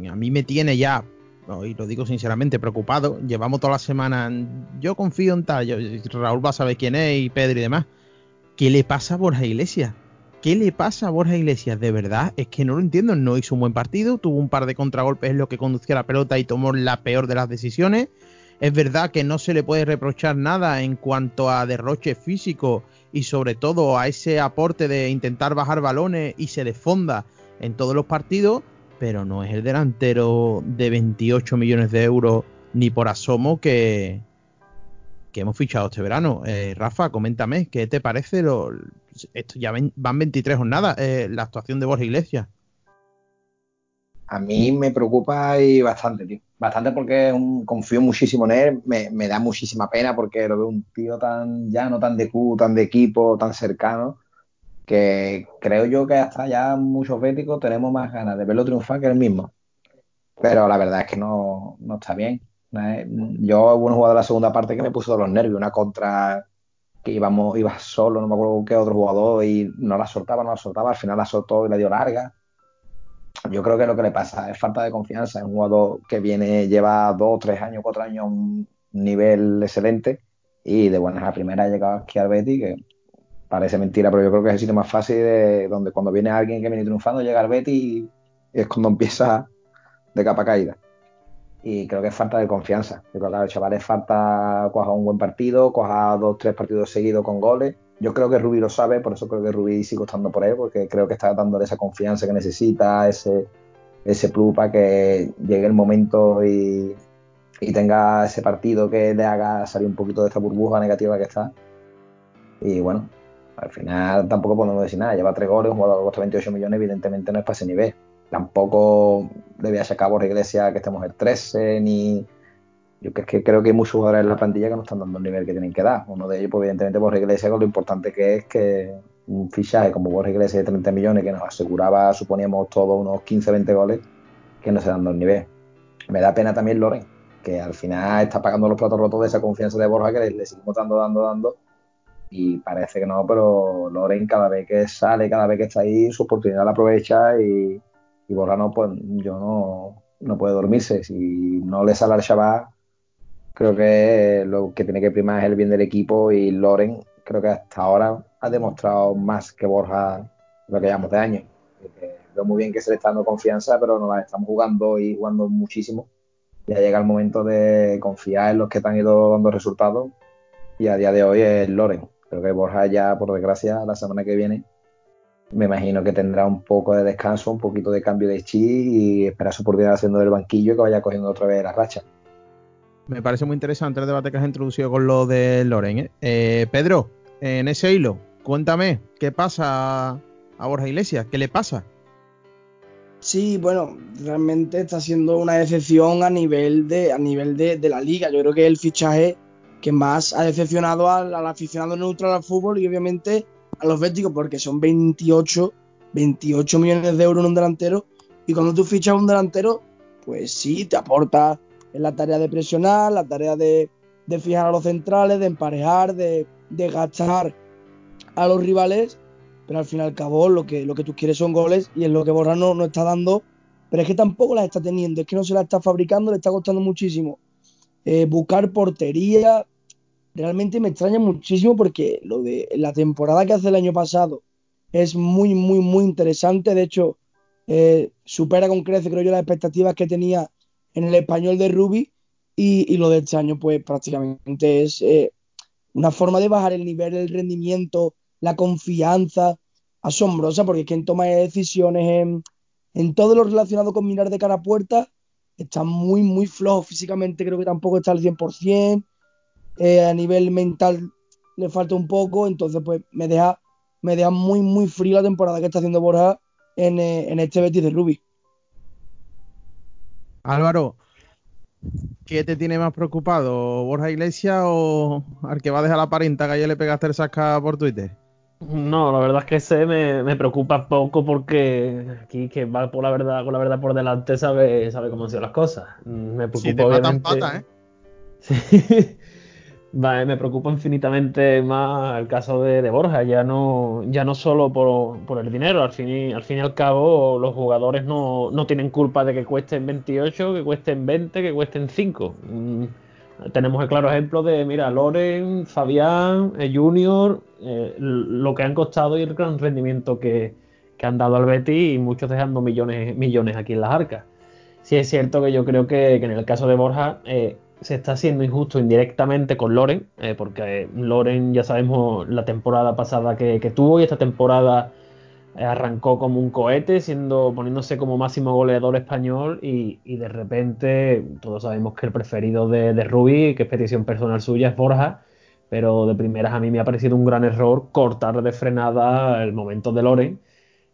a mí me tiene ya, y lo digo sinceramente, preocupado. Llevamos toda la semana, yo confío en tal, yo, Raúl va a saber quién es y Pedro y demás. ¿Qué le pasa a Borja Iglesias? ¿Qué le pasa a Borja Iglesias? De verdad, es que no lo entiendo. No hizo un buen partido, tuvo un par de contragolpes en lo que conducía la pelota y tomó la peor de las decisiones. Es verdad que no se le puede reprochar nada en cuanto a derroche físico y sobre todo a ese aporte de intentar bajar balones y se desfonda en todos los partidos, pero no es el delantero de 28 millones de euros ni por asomo que, que hemos fichado este verano. Eh, Rafa, coméntame, ¿qué te parece? Esto ya van 23 jornadas, eh, la actuación de Borja Iglesias. A mí me preocupa y bastante, tío. Bastante porque confío muchísimo en él. Me, da muchísima pena porque lo veo un tío tan llano, tan de Q, tan de equipo, tan cercano, que creo yo que hasta ya muchos béticos tenemos más ganas de verlo triunfar que el mismo. Pero la verdad es que no, no está bien. Yo hubo un jugador de la segunda parte que me puso los nervios, una contra que íbamos, iba solo, no me acuerdo qué otro jugador, y no la soltaba, no la soltaba, al final la soltó y la dio larga. Yo creo que lo que le pasa es falta de confianza. Es un jugador que viene, lleva dos, tres años, cuatro años a un nivel excelente y de buenas a primera ha llegado aquí al Betty, que parece mentira, pero yo creo que es el sitio más fácil de donde cuando viene alguien que viene triunfando llega al Betty y es cuando empieza de capa caída y creo que es falta de confianza. Yo creo chavales falta coja un buen partido, coja dos, tres partidos seguidos con goles. Yo creo que Rubí lo sabe, por eso creo que Rubí sigue estando por él, porque creo que está dándole esa confianza que necesita, ese, ese plus para que llegue el momento y, y tenga ese partido que le haga salir un poquito de esta burbuja negativa que está. Y bueno, al final tampoco podemos decir nada, lleva tres goles, un jugador cuesta 28 millones, evidentemente no es para ese nivel tampoco debía sacar por Iglesia que estemos el 13, ni. Yo es que creo que hay muchos jugadores en la plantilla que no están dando el nivel que tienen que dar. Uno de ellos, pues, evidentemente, por Iglesia, con lo importante que es que un fichaje como Borja Iglesias de 30 millones que nos aseguraba, suponíamos todos unos 15-20 goles, que no se dando el nivel. Me da pena también Loren, que al final está pagando los platos rotos de esa confianza de Borja que le, seguimos dando, dando, dando. Y parece que no, pero Loren cada vez que sale, cada vez que está ahí, su oportunidad la aprovecha y, Borja pues yo no, no puede dormirse. Si no le sale al Shabbat, creo que lo que tiene que primar es el bien del equipo y Loren creo que hasta ahora ha demostrado más que Borja lo que llevamos de años. Veo muy bien que se le está dando confianza, pero no la estamos jugando y jugando muchísimo. Ya llega el momento de confiar en los que te han ido dando resultados y a día de hoy es Loren. Creo que Borja ya, por desgracia, la semana que viene me imagino que tendrá un poco de descanso, un poquito de cambio de chi y esperar su oportunidad haciendo del banquillo que vaya cogiendo otra vez la racha. Me parece muy interesante el debate que has introducido con lo de Loren. ¿eh? Eh, Pedro, en ese hilo, cuéntame, ¿qué pasa a Borja Iglesias? ¿Qué le pasa? Sí, bueno, realmente está siendo una decepción a nivel de, a nivel de, de la liga. Yo creo que es el fichaje que más ha decepcionado al, al, aficionado neutral al fútbol y obviamente a los béticos, porque son 28, 28 millones de euros en un delantero. Y cuando tú fichas un delantero, pues sí, te aporta en la tarea de presionar, la tarea de, de fijar a los centrales, de emparejar, de, de, gastar a los rivales, pero al fin y al cabo lo que, lo que tú quieres son goles y es lo que Borja no, no está dando, pero es que tampoco las está teniendo, es que no se las está fabricando, le está costando muchísimo. Eh, buscar portería, realmente me extraña muchísimo porque lo de la temporada que hace el año pasado es muy, muy, muy interesante, de hecho eh, supera con crece, creo yo, las expectativas que tenía en el español de Ruby y, lo de este año pues prácticamente es eh, una forma de bajar el nivel, el rendimiento, la confianza asombrosa porque quien toma decisiones en, en, todo lo relacionado con mirar de cara a puerta está muy muy flojo físicamente creo que tampoco está al 100% eh, a nivel mental le falta un poco entonces pues me deja me deja muy muy frío la temporada que está haciendo Borja en, eh, en este Betis de Ruby Álvaro, ¿qué te tiene más preocupado? ¿Borja Iglesias o al que va a dejar la parenta que ayer le pegaste el saca por Twitter? No, la verdad es que ese me, me, preocupa poco porque aquí que va por la verdad, con la verdad por delante sabe, sabe cómo han sido las cosas. Me preocupa si te obviamente. Pata, ¿eh? Sí. Vale, me preocupa infinitamente más el caso de, de, Borja, ya no, ya no solo por, por el dinero, al fin, y, al fin y al cabo los jugadores no, no, tienen culpa de que cuesten 28, que cuesten 20, que cuesten 5. Mm, tenemos el claro ejemplo de, mira, Loren, Fabián, eh, Junior, eh, lo que han costado y el gran rendimiento que, que, han dado al Betis y muchos dejando millones, millones aquí en las arcas. Sí es cierto que yo creo que, que en el caso de Borja eh, se está haciendo injusto indirectamente con Loren, eh, porque Loren ya sabemos la temporada pasada que, que tuvo y esta temporada eh, arrancó como un cohete, siendo poniéndose como máximo goleador español y, y, de repente todos sabemos que el preferido de, de Rubi, que es petición personal suya, es Borja, pero de primeras a mí me ha parecido un gran error cortar de frenada el momento de Loren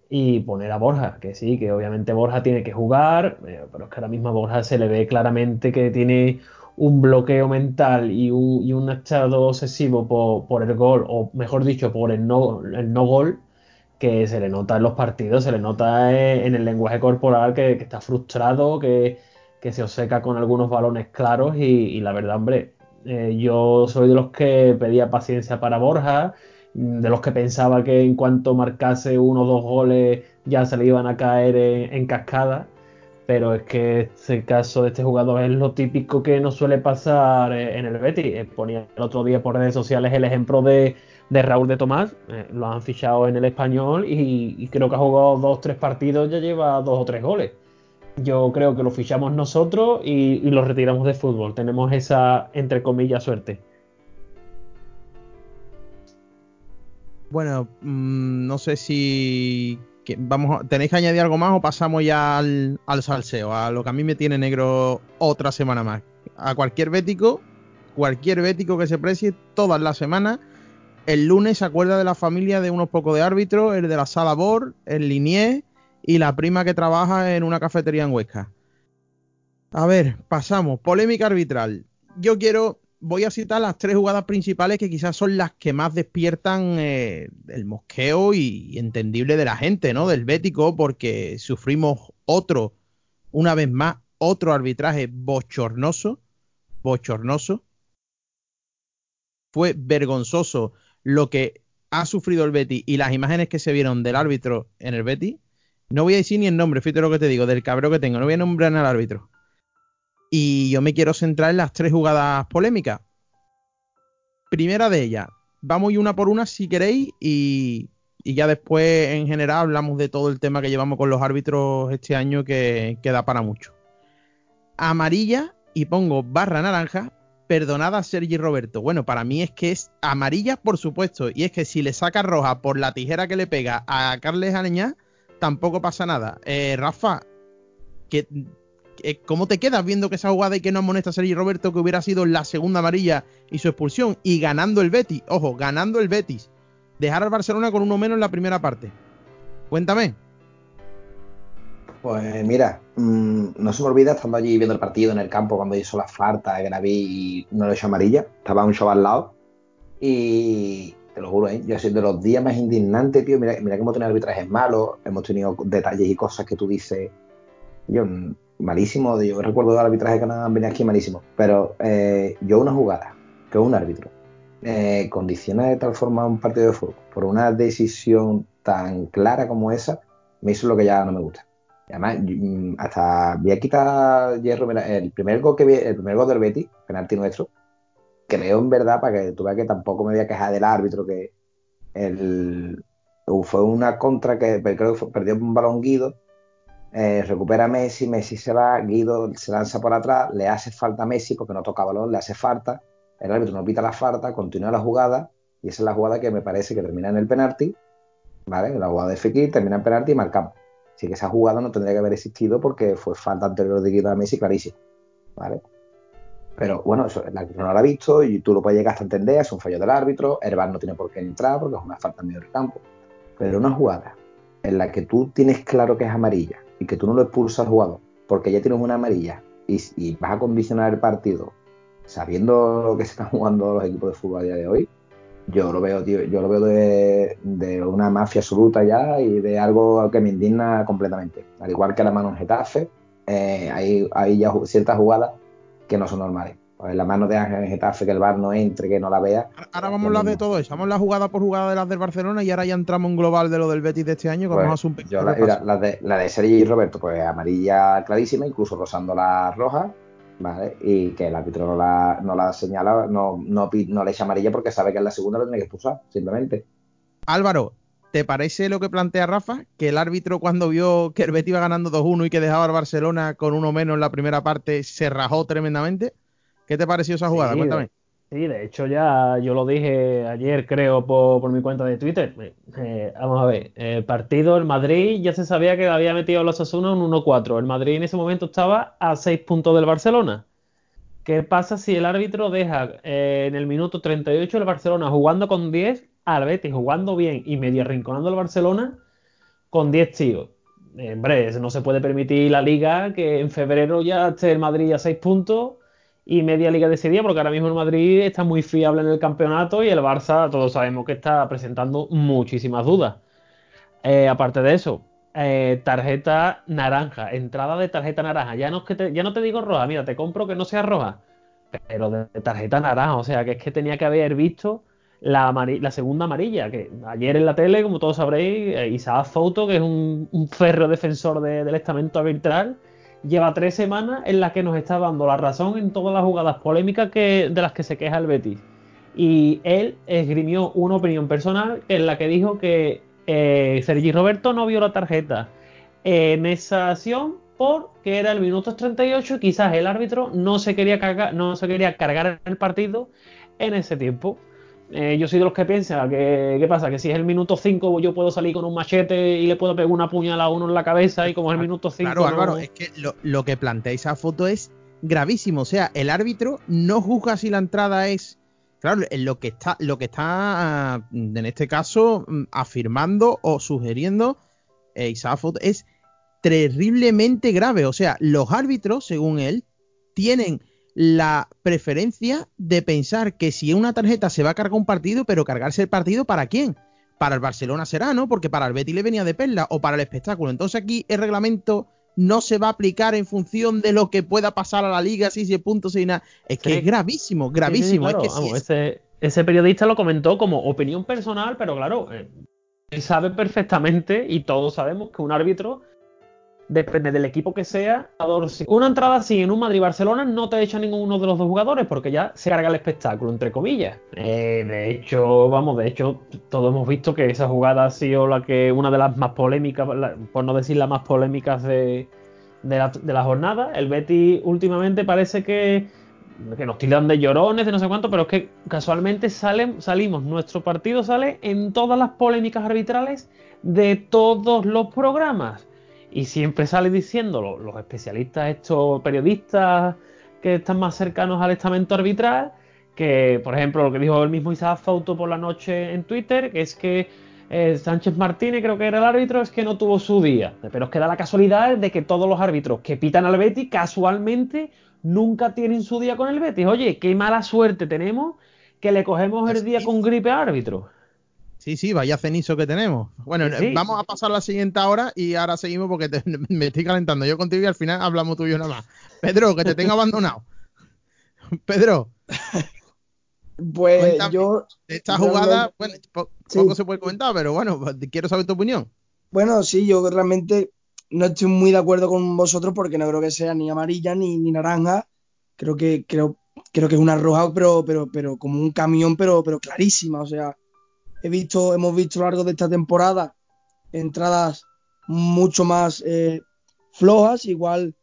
y poner a Borja, que sí, que obviamente Borja tiene que jugar, eh, pero es que ahora mismo Borja se le ve claramente que tiene un bloqueo mental y un, y un estado obsesivo por, el gol, o mejor dicho, por el no, gol, que se le nota en los partidos, se le nota en el lenguaje corporal que, está frustrado, que, que, se obseca con algunos balones claros y, y la verdad, hombre, eh, yo soy de los que pedía paciencia para Borja, de los que pensaba que en cuanto marcase uno o dos goles ya se le iban a caer en, en cascada pero es que este caso de este jugador es lo típico que nos suele pasar eh, en el Betis. Ponía el otro día por redes sociales el ejemplo de, de Raúl de Tomás, eh, lo han fichado en el español y, creo que ha jugado dos tres partidos, ya lleva dos o tres goles. Yo creo que lo fichamos nosotros y, lo retiramos de fútbol. Tenemos esa, entre comillas, suerte. Bueno, mmm, no sé si vamos, ¿tenéis que añadir algo más o pasamos ya al, al, salseo? A lo que a mí me tiene negro otra semana más. A cualquier bético, cualquier bético que se precie, todas las semanas, el lunes se acuerda de la familia de unos pocos de árbitros, el de la sala BOR, el Linier y la prima que trabaja en una cafetería en Huesca. A ver, pasamos. Polémica arbitral. Yo quiero voy a citar las tres jugadas principales que quizás son las que más despiertan eh, el mosqueo y, y, entendible de la gente, ¿no? Del Bético, porque sufrimos otro, una vez más, otro arbitraje bochornoso, bochornoso. Fue vergonzoso lo que ha sufrido el Betty y las imágenes que se vieron del árbitro en el Betty. No voy a decir ni el nombre, fíjate lo que te digo, del cabrón que tengo, no voy a nombrar al árbitro y yo me quiero centrar en las tres jugadas polémicas. Primera de ellas, vamos una por una si queréis y, y, ya después en general hablamos de todo el tema que llevamos con los árbitros este año que, que da para mucho. Amarilla y pongo barra naranja, perdonada a Sergi Roberto. Bueno, para mí es que es amarilla por supuesto y es que si le saca roja por la tijera que le pega a Carles Aleñá, tampoco pasa nada. Eh, Rafa, que ¿cómo te quedas viendo que esa jugada y que no amonesta a Sergi Roberto que hubiera sido la segunda amarilla y su expulsión? Y ganando el Betis, ojo, ganando el Betis. Dejar al Barcelona con uno menos en la primera parte. Cuéntame. Pues mira, mmm, no se me olvida estando allí viendo el partido en el campo cuando hizo la falta, que la vi y no le echó amarilla. Estaba un show al lado. Y te lo juro, ¿eh? yo soy de los días más indignantes, tío. Mira, mira que hemos tenido arbitrajes malos, hemos tenido detalles y cosas que tú dices. Yo, malísimo. Yo recuerdo el arbitraje que han venido aquí malísimo. Pero eh, yo una jugada, que un árbitro, eh, condiciona de tal forma un partido de fútbol por una decisión tan clara como esa, me hizo lo que ya no me gusta. Además, mm, hasta voy a el primer gol que vi, el primer gol del Betis, penalti nuestro, creo en verdad, para que tú veas que tampoco me voy a quejar del árbitro, que el, fue una contra que creo perdió un balón Guido, eh, recupera Messi, Messi se va, Guido se lanza por atrás, le hace falta a Messi porque no toca balón, le hace falta, el árbitro no pita la falta, continúa la jugada y esa es la jugada que me parece que termina en el penalti, ¿vale? La jugada de Fekir termina en penalti y marcamos. Así que esa jugada no tendría que haber existido porque fue falta anterior de Guido a Messi clarísimo, ¿vale? Pero bueno, eso, el árbitro no lo ha visto y tú lo puedes llegar hasta entender, es un fallo del árbitro, el no tiene por qué entrar porque es una falta en medio del campo. Pero una jugada en la que tú tienes claro que es amarilla y que tú no lo expulsas al jugador porque ya tienes una amarilla y, vas a condicionar el partido sabiendo lo que se están jugando los equipos de fútbol a día de hoy, yo lo veo, tío, yo lo veo de, una mafia absoluta ya y de algo que me indigna completamente. Al igual que la mano en Getafe, eh, hay, hay ya ciertas jugadas que no son normales. Pues la mano de Ángel en Getafe, que el bar no entre, que no la vea. Ahora vamos a hablar de todo eso. Vamos a la jugada por jugada de las del Barcelona y ahora ya entramos en global de lo del Betis de este año. Pues vamos a un yo la, la, de, la de Sergi y Roberto, pues amarilla clarísima, incluso rozando la roja, ¿vale? Y que el árbitro no la, no la señala, no, no, no le echa amarilla porque sabe que en la segunda lo tiene que expulsar, simplemente. Álvaro, ¿te parece lo que plantea Rafa? Que el árbitro cuando vio que el Betis iba ganando 2-1 y que dejaba al Barcelona con uno menos en la primera parte, se rajó tremendamente. ¿Qué te pareció esa jugada? Cuéntame. Sí, de hecho ya yo lo dije ayer, creo, por, mi cuenta de Twitter. Eh, vamos a ver, el partido, el Madrid ya se sabía que había metido a los Asuna un 1-4. El Madrid en ese momento estaba a 6 puntos del Barcelona. ¿Qué pasa si el árbitro deja eh, en el minuto 38 el Barcelona jugando con 10 al Betis jugando bien y medio arrinconando al Barcelona con 10 tíos. Hombre, no se puede permitir la liga que en febrero ya esté el Madrid a 6 puntos y media liga de ese día, porque ahora mismo el Madrid está muy fiable en el campeonato y el Barça, todos sabemos que está presentando muchísimas dudas. Eh, aparte de eso, eh, tarjeta naranja, entrada de tarjeta naranja. Ya no, que ya no te digo roja, mira, te compro que no sea roja, pero de tarjeta naranja, o sea que es que tenía que haber visto la, segunda amarilla, que ayer en la tele, como todos sabréis, eh, Isaac Fouto, que es un, un ferro defensor del estamento arbitral, lleva tres semanas en las que nos está dando la razón en todas las jugadas polémicas que, de las que se queja el Betis. Y él esgrimió una opinión personal en la que dijo que eh, Sergi Roberto no vio la tarjeta en esa acción porque era el minuto 38 y quizás el árbitro no se quería cargar, no se quería cargar el partido en ese tiempo. Eh, yo soy de los que piensan que, ¿qué pasa? Que si es el minuto 5 yo puedo salir con un machete y le puedo pegar una puñalada a uno en la cabeza y como es el minuto 5... Claro, Álvaro, es que lo, que plantea esa foto es gravísimo. O sea, el árbitro no juzga si la entrada es... Claro, lo que está, lo que está en este caso mm, afirmando o sugiriendo eh, esa foto es terriblemente grave. O sea, los árbitros, según él, tienen la preferencia de pensar que si una tarjeta se va a cargar un partido, pero cargarse el partido para quién? Para el Barcelona será, ¿no? Porque para el Betis le venía de perla o para el espectáculo. Entonces aquí el reglamento no se va a aplicar en función de lo que pueda pasar a la liga, si se puntos y nada. Es que es gravísimo, gravísimo. ese, periodista lo comentó como opinión personal, pero claro, eh, él sabe perfectamente y todos sabemos que un árbitro depende del equipo que sea. Una entrada así en un Madrid-Barcelona no te echa ninguno de los dos jugadores porque ya se carga el espectáculo, entre comillas. Eh, de hecho, vamos, de hecho, todos hemos visto que esa jugada ha sido la que una de las más polémicas, por no decir las más polémicas de, la, jornada. El Betty últimamente parece que, que nos tiran de llorones, de no sé cuánto, pero es que casualmente salen, salimos, nuestro partido sale en todas las polémicas arbitrales de todos los programas. Y siempre sale diciendo los, especialistas, estos periodistas que están más cercanos al estamento arbitral, que por ejemplo lo que dijo el mismo Isaac Fauto por la noche en Twitter, que es que eh, Sánchez Martínez, creo que era el árbitro, es que no tuvo su día. Pero es que da la casualidad de que todos los árbitros que pitan al Betis casualmente nunca tienen su día con el Betis. Oye, qué mala suerte tenemos que le cogemos el día con gripe a árbitro. Sí, sí, vaya cenizo que tenemos. Bueno, vamos a pasar la siguiente hora y ahora seguimos porque me estoy calentando yo contigo y al final hablamos tú y yo nada más. Pedro, que te tengo abandonado. Pedro. Pues yo. Esta jugada, bueno, poco se puede comentar, pero bueno, quiero saber tu opinión. Bueno, sí, yo realmente no estoy muy de acuerdo con vosotros porque no creo que sea ni amarilla ni, ni naranja. Creo que, creo, creo que es una roja, pero, pero, pero como un camión, pero, pero clarísima. O sea, he visto, hemos visto a lo largo de esta temporada entradas mucho más eh, flojas, igual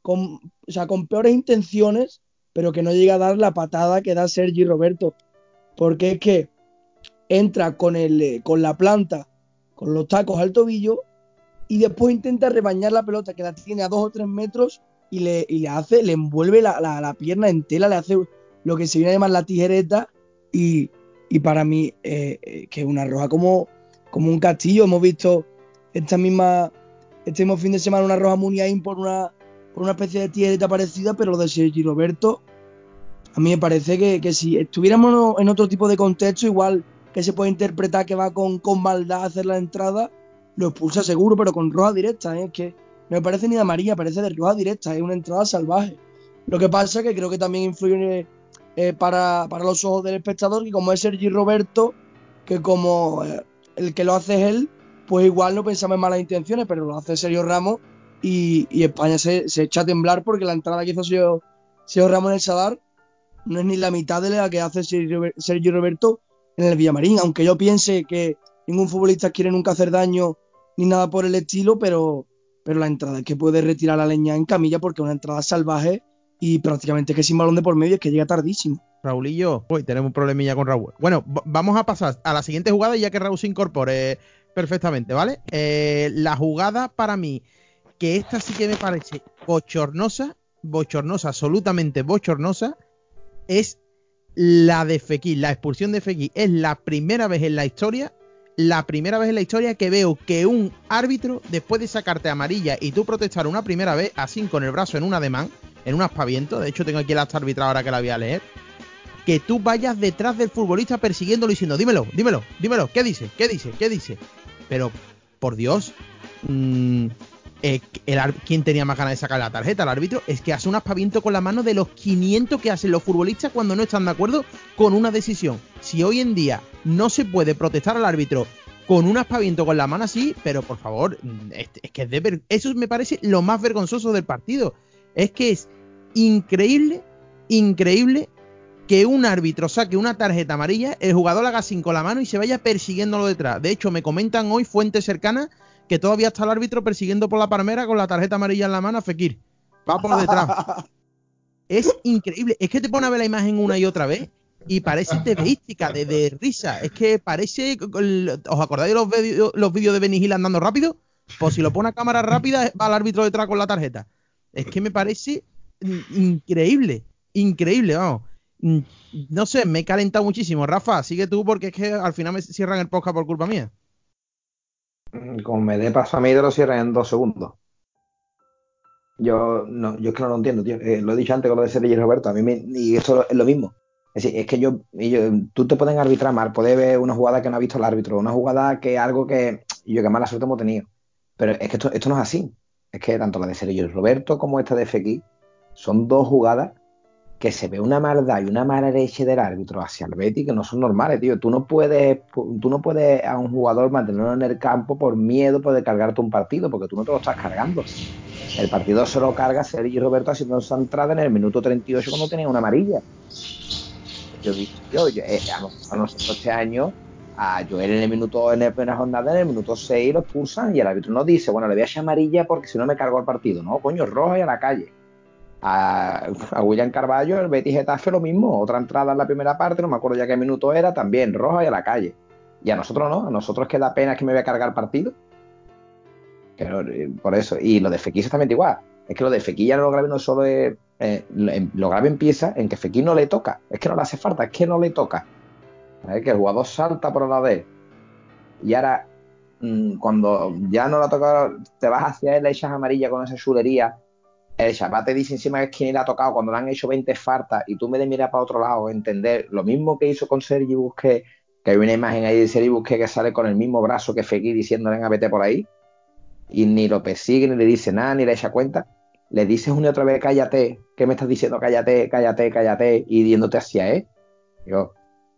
con, o sea, con peores intenciones, pero que no llega a dar la patada que da Sergi Roberto. Porque es que entra con, el, eh, con la planta, con los tacos al tobillo, y después intenta rebañar la pelota que la tiene a dos o tres metros y le, y le hace, le envuelve la, la, pierna en tela, le hace lo que se viene a llamar la tijereta y, y para mí eh, eh, que es una roja como, como un castillo. Hemos visto esta misma, este mismo fin de semana una roja Muniain por una, por una especie de tijereta parecida, pero lo de Sergi Roberto, a mí me parece que, que, si estuviéramos en otro tipo de contexto, igual que se puede interpretar que va con, con maldad a hacer la entrada, lo expulsa seguro, pero con roja directa. ¿eh? Es que no me parece ni de amarilla, parece de roja directa, es una entrada salvaje. Lo que pasa es que creo que también influye eh, para, los ojos del espectador, que como es Sergi Roberto, que como eh, el que lo hace es él, pues igual no pensamos en malas intenciones, pero lo hace Sergio Ramos y, España se, echa a temblar porque la entrada que hizo Sergio, Ramos en el Sadar no es ni la mitad de la que hace Sergio, Roberto en el Villamarín, aunque yo piense que ningún futbolista quiere nunca hacer daño ni nada por el estilo, pero, pero la entrada es que puede retirar la leña en camilla porque es una entrada salvaje y prácticamente que sin balón de por medio es que llega tardísimo. Raúl y yo, uy, tenemos un problemilla con Raúl. Bueno, vamos a pasar a la siguiente jugada ya que Raúl se incorpore perfectamente, ¿vale? Eh, la jugada para mí, que esta sí que me parece bochornosa, bochornosa, absolutamente bochornosa, es la de Fekir, la expulsión de Fekir. Es la primera vez en la historia, la primera vez en la historia que veo que un árbitro, después de sacarte amarilla y tú protestar una primera vez, así con el brazo en un ademán, en un aspaviento, de hecho tengo aquí el acta arbitral ahora que la voy a leer, que tú vayas detrás del futbolista persiguiéndolo diciendo, dímelo, dímelo, dímelo, ¿qué dice? ¿Qué dice? ¿Qué dice? Pero, por Dios, mmm, eh, ¿quién tenía más ganas de sacar la tarjeta? El árbitro es que hace un aspaviento con la mano de los 500 que hacen los futbolistas cuando no están de acuerdo con una decisión. Si hoy en día no se puede protestar al árbitro con un aspaviento con la mano así, pero por favor, mm, es, que es de eso me parece lo más vergonzoso del partido. Es que es increíble, increíble que un árbitro saque una tarjeta amarilla, el jugador haga sin con la mano y se vaya persiguiéndolo detrás. De hecho, me comentan hoy fuentes cercanas que todavía está el árbitro persiguiendo por la palmera con la tarjeta amarilla en la mano a Fekir. Va por detrás. es increíble. Es que te pone a ver la imagen una y otra vez y parece tebeística, de, de risa. Es que parece. ¿Os acordáis de los, vídeos los vídeos de Benny andando rápido? Pues si lo pone a cámara rápida, va el árbitro detrás con la tarjeta. Es que me parece increíble, increíble, vamos. Mm, no sé, me he calentado muchísimo. Rafa, sigue tú porque es que al final me cierran el podcast por culpa mía. Mm, como me dé paso a mí, te lo cierran en dos segundos. Yo, no, yo es que no lo entiendo, tío. Eh, lo he dicho antes con lo de Sergio Roberto. A mí me, y eso es lo mismo. Es decir, es que yo, tú te pueden arbitrar mal, puedes ver una jugada que no ha visto el árbitro, una jugada que algo que yo que mala suerte hemos tenido. Pero es que esto, esto no es así. Es que tanto la de Sergio Roberto como esta de FX son dos jugadas que se ve una maldad y una mala leche del árbitro hacia el que no son normales, tío. Tú no puedes, tú no puedes a un jugador mantenerlo en el campo por miedo de cargarte un partido, porque tú no te lo estás cargando. El partido se lo carga Sergio Roberto haciendo esa entrada en el minuto 38 cuando tenía una amarilla. Yo, yo, yo eh, a, nosotros este año, a Joel en el minuto, en la primera jornada, en el minuto 6 lo expulsan y el árbitro no dice, bueno, le voy a echar amarilla porque si no me cargo el partido. No, coño, roja y a la calle a, William Carballo, el Betis Getafe lo mismo, otra entrada en la primera parte, no me acuerdo ya qué minuto era, también roja y a la calle. Y a nosotros no, a nosotros que da pena que me voy a cargar partido. eh, por eso. Y lo de Fekir es exactamente igual. Es que lo de Fekir ya lo grave no solo es. Eh, lo grave empieza en que Fekir no le toca. Es que no le hace falta, es que no le toca. Que el jugador salta por la vez. Y ahora, mm, cuando ya no la toca, te vas hacia él, le echas amarilla con esa chulería. El chaval te dice encima que es quien le ha tocado cuando le han hecho 20 faltas y tú me de mirar para otro lado, entender lo mismo que hizo con Sergi Busquets, que hay una imagen ahí de Sergi Busquets que sale con el mismo brazo que Fekir diciendo venga, vete por ahí y ni lo persigue, ni le dice nada, ni le echa cuenta, le dices una y otra vez, cállate, ¿qué me estás diciendo? Cállate, cállate, cállate, y yéndote hacia él. Digo,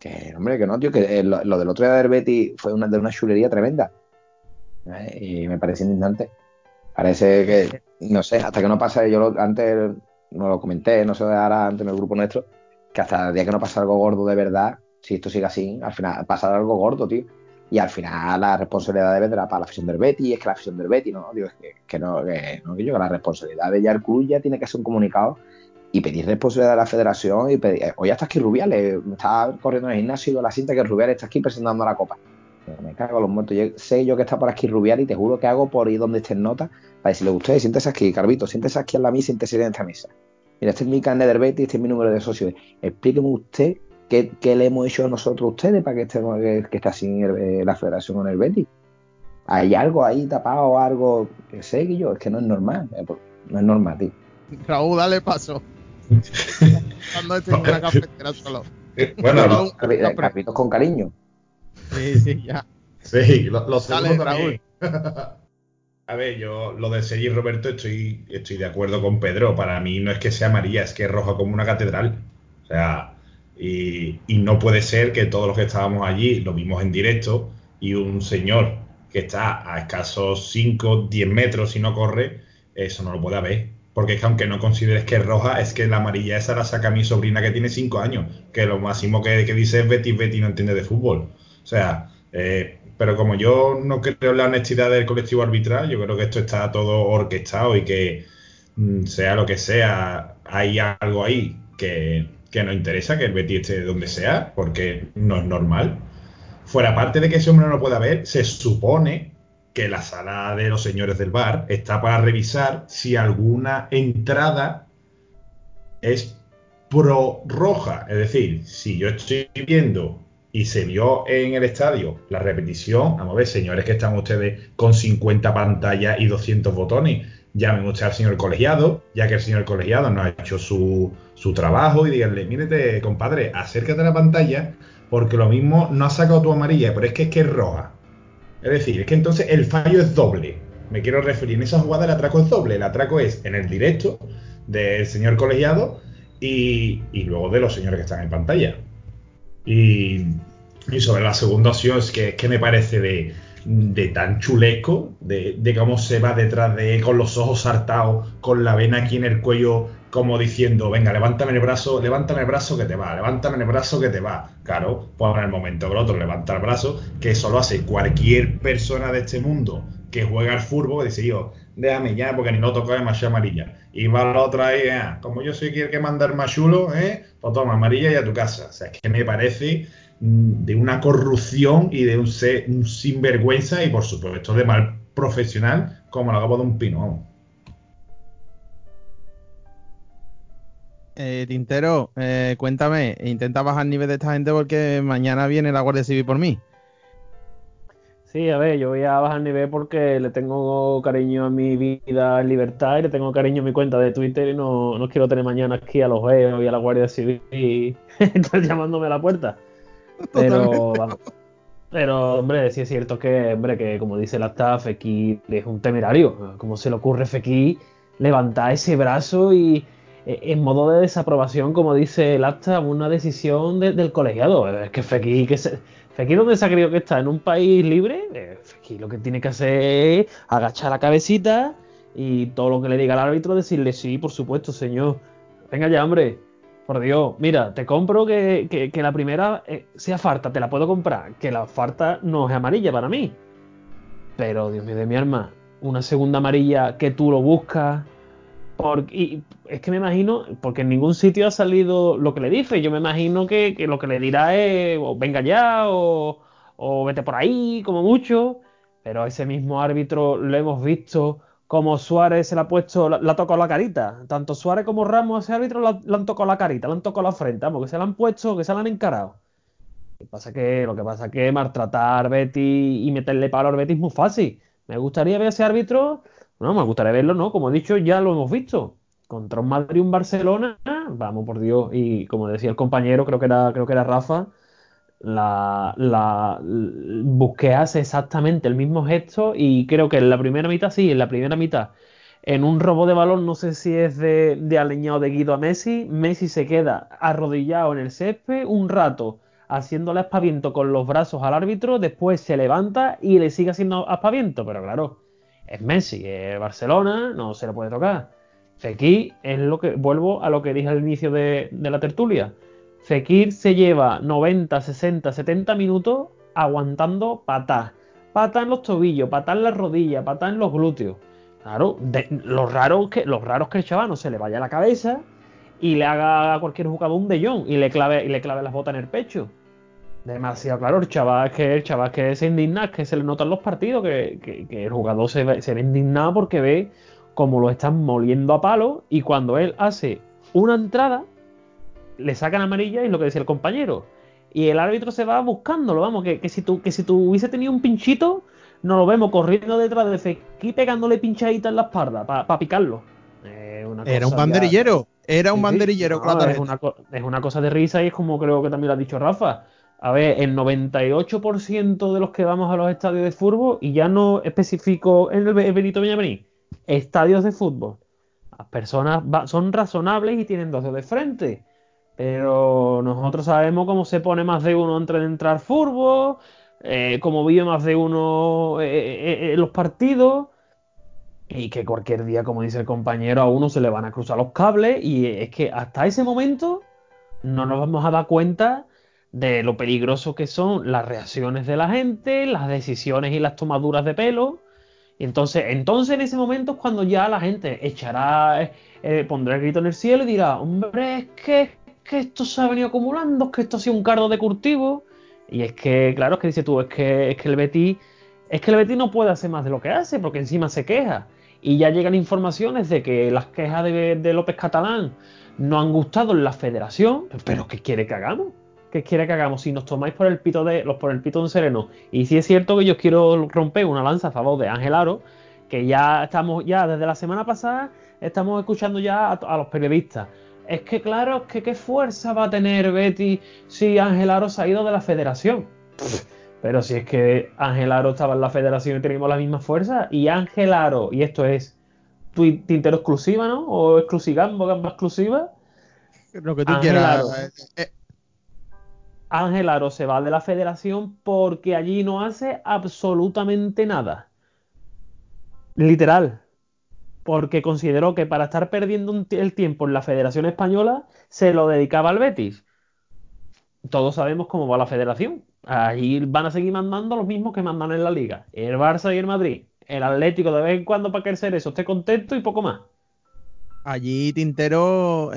que hombre, que no, tío, que eh, lo, del otro día de Betty fue una, de una chulería tremenda. ¿Eh? Y me parece indignante. Parece que, no sé, hasta que no pasa, yo lo, antes no lo comenté, no sé, ahora antes en el grupo nuestro, que hasta el día que no pasa algo gordo de verdad, si esto sigue así, al final pasa algo gordo, tío y al final la responsabilidad vendrá para la afición del Betty, es que la afición del Betty, no, digo, es que, no, que, no, que yo, que la responsabilidad de ya el club ya tiene que ser un comunicado y pedir responsabilidad de la federación y pedir, hoy hasta aquí Rubiales, está corriendo en el gimnasio y la cinta que Rubiales está aquí presentando la copa. Me cago en los muertos. Yo sé yo que está por aquí Rubiales y te juro que hago por ir donde estén notas para decirle a ustedes, siéntese aquí, Carvito, siéntese aquí en la mesa, siéntese en esta mesa. Mira, este es mi carnet del Betty, este es mi número de socios. Explíqueme usted ¿Qué, le hemos hecho nosotros a ustedes para que, estemos, que, esté así eh, la federación con el Betis? ¿Hay algo ahí tapado, algo que sé que yo? Es que no es normal, eh, pues, no es normal, tío. Raúl, dale paso. Cuando estoy en una cafetera solo. Bueno, capitos con cariño. Sí, sí, ya. Sí, lo, lo dale, Raúl. A ver, yo lo de Sergi Roberto estoy, estoy de acuerdo con Pedro. Para mí no es que sea amarilla, es que es roja como una catedral. O sea, y, no puede ser que todos los que estábamos allí lo vimos en directo y un señor que está a escasos 5, 10 metros si no corre, eso no lo puede ver. Porque es que aunque no consideres que es roja, es que la amarilla esa la saca mi sobrina que tiene 5 años, que lo máximo que, dice es Betty, Betty no entiende de fútbol. O sea, eh, pero como yo no creo en la honestidad del colectivo arbitral, yo creo que esto está todo orquestado y que mm, sea lo que sea, hay algo ahí que que nos interesa que el Betty esté donde sea, porque no es normal. Fuera parte de que ese hombre no lo pueda ver, se supone que la sala de los señores del bar está para revisar si alguna entrada es pro roja. Es decir, si yo estoy viendo y se vio en el estadio la repetición, vamos a ver, señores que están ustedes con 50 pantallas y 200 botones, llamen usted al señor colegiado, ya que el señor colegiado no ha hecho su, su trabajo y díganle, mírete, compadre, acércate a la pantalla, porque lo mismo no ha sacado tu amarilla, pero es que es que es roja. Es decir, es que entonces el fallo es doble. Me quiero referir, en esa jugada el atraco es doble. El atraco es en el directo del señor colegiado y, luego de los señores que están en pantalla. Y, sobre la segunda opción es que, es que me parece de, tan chulesco, de, de, cómo se va detrás de con los ojos saltados, con la vena aquí en el cuello, como diciendo, venga, levántame el brazo, levántame el brazo que te va, levántame el brazo que te va. Claro, pues en el momento que el otro levanta el brazo, que eso lo hace cualquier persona de este mundo que juega al fútbol, que dice yo, déjame ya, porque ni no toca más amarilla. Y va la otra ahí, ah, como yo soy el que mandar más chulo, ¿eh? pues toma, amarilla y a tu casa. O sea, es que me parece Mm, de una corrupción y de un, sinvergüenza y por supuesto de mal profesional como la goma de un pino. Eh, Tintero, eh, cuéntame, intenta bajar el nivel de esta gente porque mañana viene la Guardia Civil por mí. Sí, a ver, yo voy a bajar el nivel porque le tengo cariño a mi vida en libertad y le tengo cariño a mi cuenta de Twitter y no, quiero tener mañana aquí a los geos y a la Guardia Civil y estar llamándome a la puerta. Pero, pero, hombre, sí es cierto que, hombre, que como dice el acta, Fekir es un temerario. ¿Cómo se le ocurre Fekir levantar ese brazo y en modo de desaprobación, como dice el acta, una decisión del colegiado? Es que Fekir, que se, Fekir, ¿dónde se ha creído que está? ¿En un país libre? Eh, Fekir lo que tiene que hacer es agachar la cabecita y todo lo que le diga el árbitro decirle, sí, por supuesto, señor. Venga ya, hombre, por Dios, mira, te compro que, la primera eh, sea farta, te la puedo comprar, que la farta no es amarilla para mí. Pero, Dios mío de mi arma, una segunda amarilla que tú lo buscas. Porque, y es que me imagino, porque en ningún sitio ha salido lo que le dice. Yo me imagino que, lo que le dirá es, venga ya, o, o vete por ahí, como mucho. pero ese mismo árbitro lo hemos visto como Suárez se le ha puesto, le, ha tocado la carita. Tanto Suárez como Ramos, ese árbitro le, han tocado la carita, le han tocado la frente, vamos, que se le han puesto, que se le han encarado. Lo que pasa que, lo que pasa que maltratar Betty y meterle palo al Betty es muy fácil. Me gustaría ver a ese árbitro, no, me gustaría verlo, ¿no? Como he dicho, ya lo hemos visto. Contra un Madrid un Barcelona, vamos por Dios, y como decía el compañero, creo que era, creo que era Rafa, la, la, busqué hace exactamente el mismo gesto y creo que en la primera mitad, sí, en la primera mitad, en un robo de balón, no sé si es de, de aleñado de Guido a Messi, Messi se queda arrodillado en el césped un rato haciéndole aspaviento con los brazos al árbitro, después se levanta y le sigue haciendo aspaviento, pero claro, es Messi, es Barcelona, no se le puede tocar. Aquí es lo que, vuelvo a lo que dije al inicio de, de la tertulia Fekir se lleva 90, 60, 70 minutos aguantando patas. Patas en los tobillos, patas en las rodillas, patas en los glúteos. Claro, lo, raro que, lo raro es que el chaval no se le vaya la cabeza y le haga a cualquier jugador un de y le clave, y le clave las botas en el pecho. Demasiado claro, el chaval es que el chaval que se indigna, que se le notan los partidos, que, el jugador se ve, se ve indignado porque ve cómo lo están moliendo a palo y cuando él hace una entrada, le sacan amarilla y lo que decía el compañero. Y el árbitro se va buscándolo, vamos, que, si tú, que si tú hubiese tenido un pinchito, no lo vemos corriendo detrás de Fekí pegándole pinchadita en la espalda para picarlo. era un banderillero, era un banderillero es, una, es una cosa de risa y es como creo que también lo ha dicho Rafa. A ver, el 98% de los que vamos a los estadios de fútbol, y ya no especifico en el Benito Villamarín, estadios de fútbol, las personas son razonables y tienen dos de frente. Pero nosotros sabemos cómo se pone más de uno entre de entrar fútbol, eh, cómo vive más de uno eh, eh, en los partidos. Y que cualquier día, como dice el compañero, a uno se le van a cruzar los cables. Y es que hasta ese momento no nos vamos a dar cuenta de lo peligroso que son las reacciones de la gente, las decisiones y las tomaduras de pelo. Y entonces, entonces en ese momento es cuando ya la gente echará, pondrá el grito en el cielo y dirá, hombre, es que que esto se ha venido acumulando, es que esto ha sido un cargo de cultivo. Y es que, claro, es que dice tú, es que, es que el Betis, es que el Betis no puede hacer más de lo que hace, porque encima se queja. Y ya llegan informaciones de que las quejas de, López Catalán no han gustado en la federación. Pero ¿qué quiere que hagamos? ¿Qué quiere que hagamos? Si nos tomáis por el pito de los por el pito de sereno. Y si es cierto que yo quiero romper una lanza a favor de Ángel Aro, que ya estamos, ya desde la semana pasada, estamos escuchando ya a los periodistas es que claro, es que qué fuerza va a tener Betty si Ángel Aro se ha ido de la federación. Pero si es que Ángel Aro estaba en la federación y teníamos la misma fuerza, y Ángel Aro, y esto es tintero exclusiva, ¿no? O exclusiva, gamba exclusiva. Lo que tú quieras. Eh, eh. Ángel Aro se va de la federación porque allí no hace absolutamente nada. Literal porque consideró que para estar perdiendo el tiempo en la Federación Española se lo dedicaba al Betis. Todos sabemos cómo va la federación. Ahí van a seguir mandando los mismos que mandan en la liga. El Barça y el Madrid. El Atlético de vez en cuando para el eso esté contento y poco más. Allí Tintero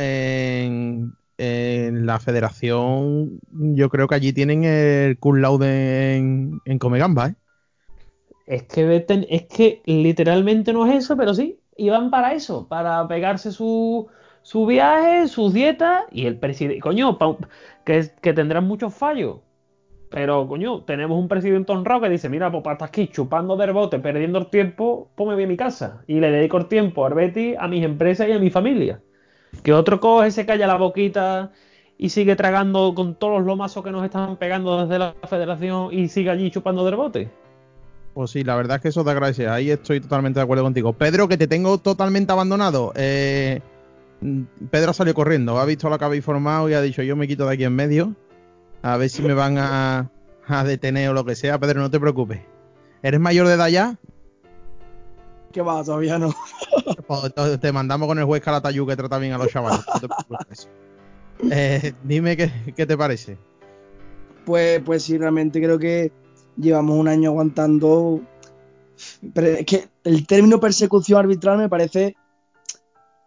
en, la federación, yo creo que allí tienen el Cool Laude en, en Comegamba, ¿eh? Es que, es que literalmente no es eso, pero sí iban para eso, para pegarse su, su viaje, sus dietas y el presidente, coño, que, que tendrán muchos fallos. Pero, coño, tenemos un presidente honrado que dice, mira, pues para estar aquí chupando del bote, perdiendo el tiempo, pues me mi casa. Y le dedico el tiempo a Betty, a mis empresas y a mi familia. Que otro coge, se calla la boquita y sigue tragando con todos los lomazos que nos están pegando desde la federación y sigue allí chupando del bote. Pues sí, la verdad es que eso te agradece. Ahí estoy totalmente de acuerdo contigo. Pedro, que te tengo totalmente abandonado. Eh, Pedro salió corriendo, ha visto lo que habéis formado y ha dicho yo me quito de aquí en medio. A ver si me van a, detener o lo que sea. Pedro, no te preocupes. ¿Eres mayor de edad ya? ¿Qué va? Todavía no. Pues, te mandamos con el juez Calatayú que trata bien a los chavales. Eh, dime qué, qué te parece. Pues, pues sí, realmente creo que llevamos un año aguantando. Pero es que el término persecución arbitral me parece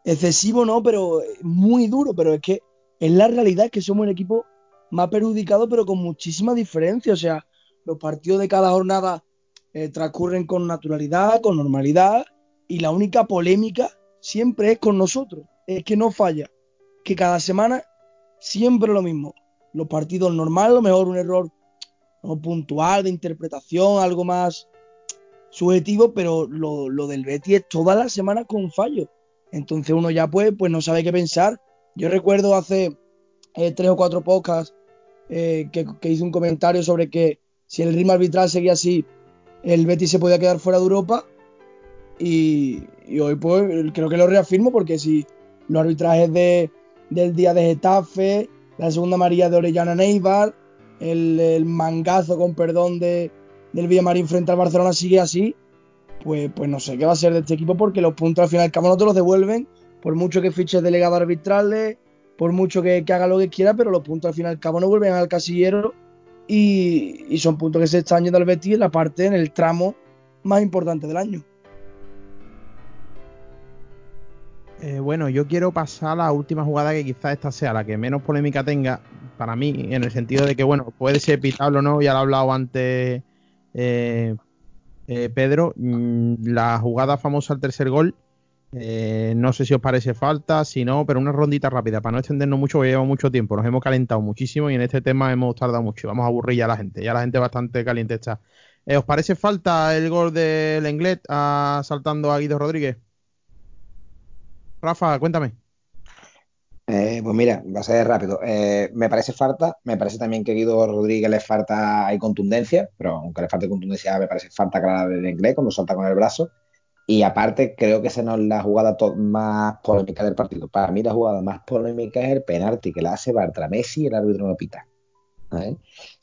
excesivo, ¿no? Pero muy duro, pero es que es la realidad que somos el equipo más perjudicado, pero con muchísima diferencia. O sea, los partidos de cada jornada eh, transcurren con naturalidad, con normalidad, y la única polémica siempre es con nosotros. Es que no falla. Que cada semana siempre lo mismo. Los partidos normales, lo mejor un error puntual de interpretación, algo más subjetivo, pero lo, lo del Betty es toda la semana con fallo. Entonces uno ya pues, pues no sabe qué pensar. Yo recuerdo hace eh, tres o cuatro podcasts eh, que, que, hice un comentario sobre que si el ritmo arbitral seguía así, el Betis se podía quedar fuera de Europa. Y, hoy pues creo que lo reafirmo porque si los arbitrajes de, del día de Getafe, la segunda María de Orellana Neibar, el, mangazo con perdón de, del Villamarín frente al Barcelona sigue así, pues, pues no sé qué va a ser de este equipo porque los puntos al final del cabo no te los devuelven, por mucho que fiches delegado arbitrales, por mucho que, que, haga lo que quiera, pero los puntos al final del cabo no vuelven al casillero y, y son puntos que se están yendo al Betis en la parte, en el tramo más importante del año. Eh, bueno, yo quiero pasar a la última jugada que quizás esta sea la que menos polémica tenga para mí, en el sentido de que, bueno, puede ser pitable o no, ya lo ha hablado antes eh, eh, Pedro, mmm, la jugada famosa al tercer gol, eh, no sé si os parece falta, si no, pero una rondita rápida, para no extendernos mucho, porque lleva mucho tiempo, nos hemos calentado muchísimo y en este tema hemos tardado mucho, vamos a aburrir ya a la gente, ya la gente bastante caliente está. ¿Os parece falta el gol del Englet saltando a Guido Rodríguez? Rafa, cuéntame. Eh, pues mira, va a ser rápido. Eh, me parece falta, me parece también que Guido Rodríguez le falta hay contundencia, pero aunque le falte contundencia, me parece falta clara del inglés cuando salta con el brazo. Y aparte, creo que esa no es la jugada más polémica del partido. Para mí, la jugada más polémica es el penalti que la hace Bartra Messi y el árbitro no pita.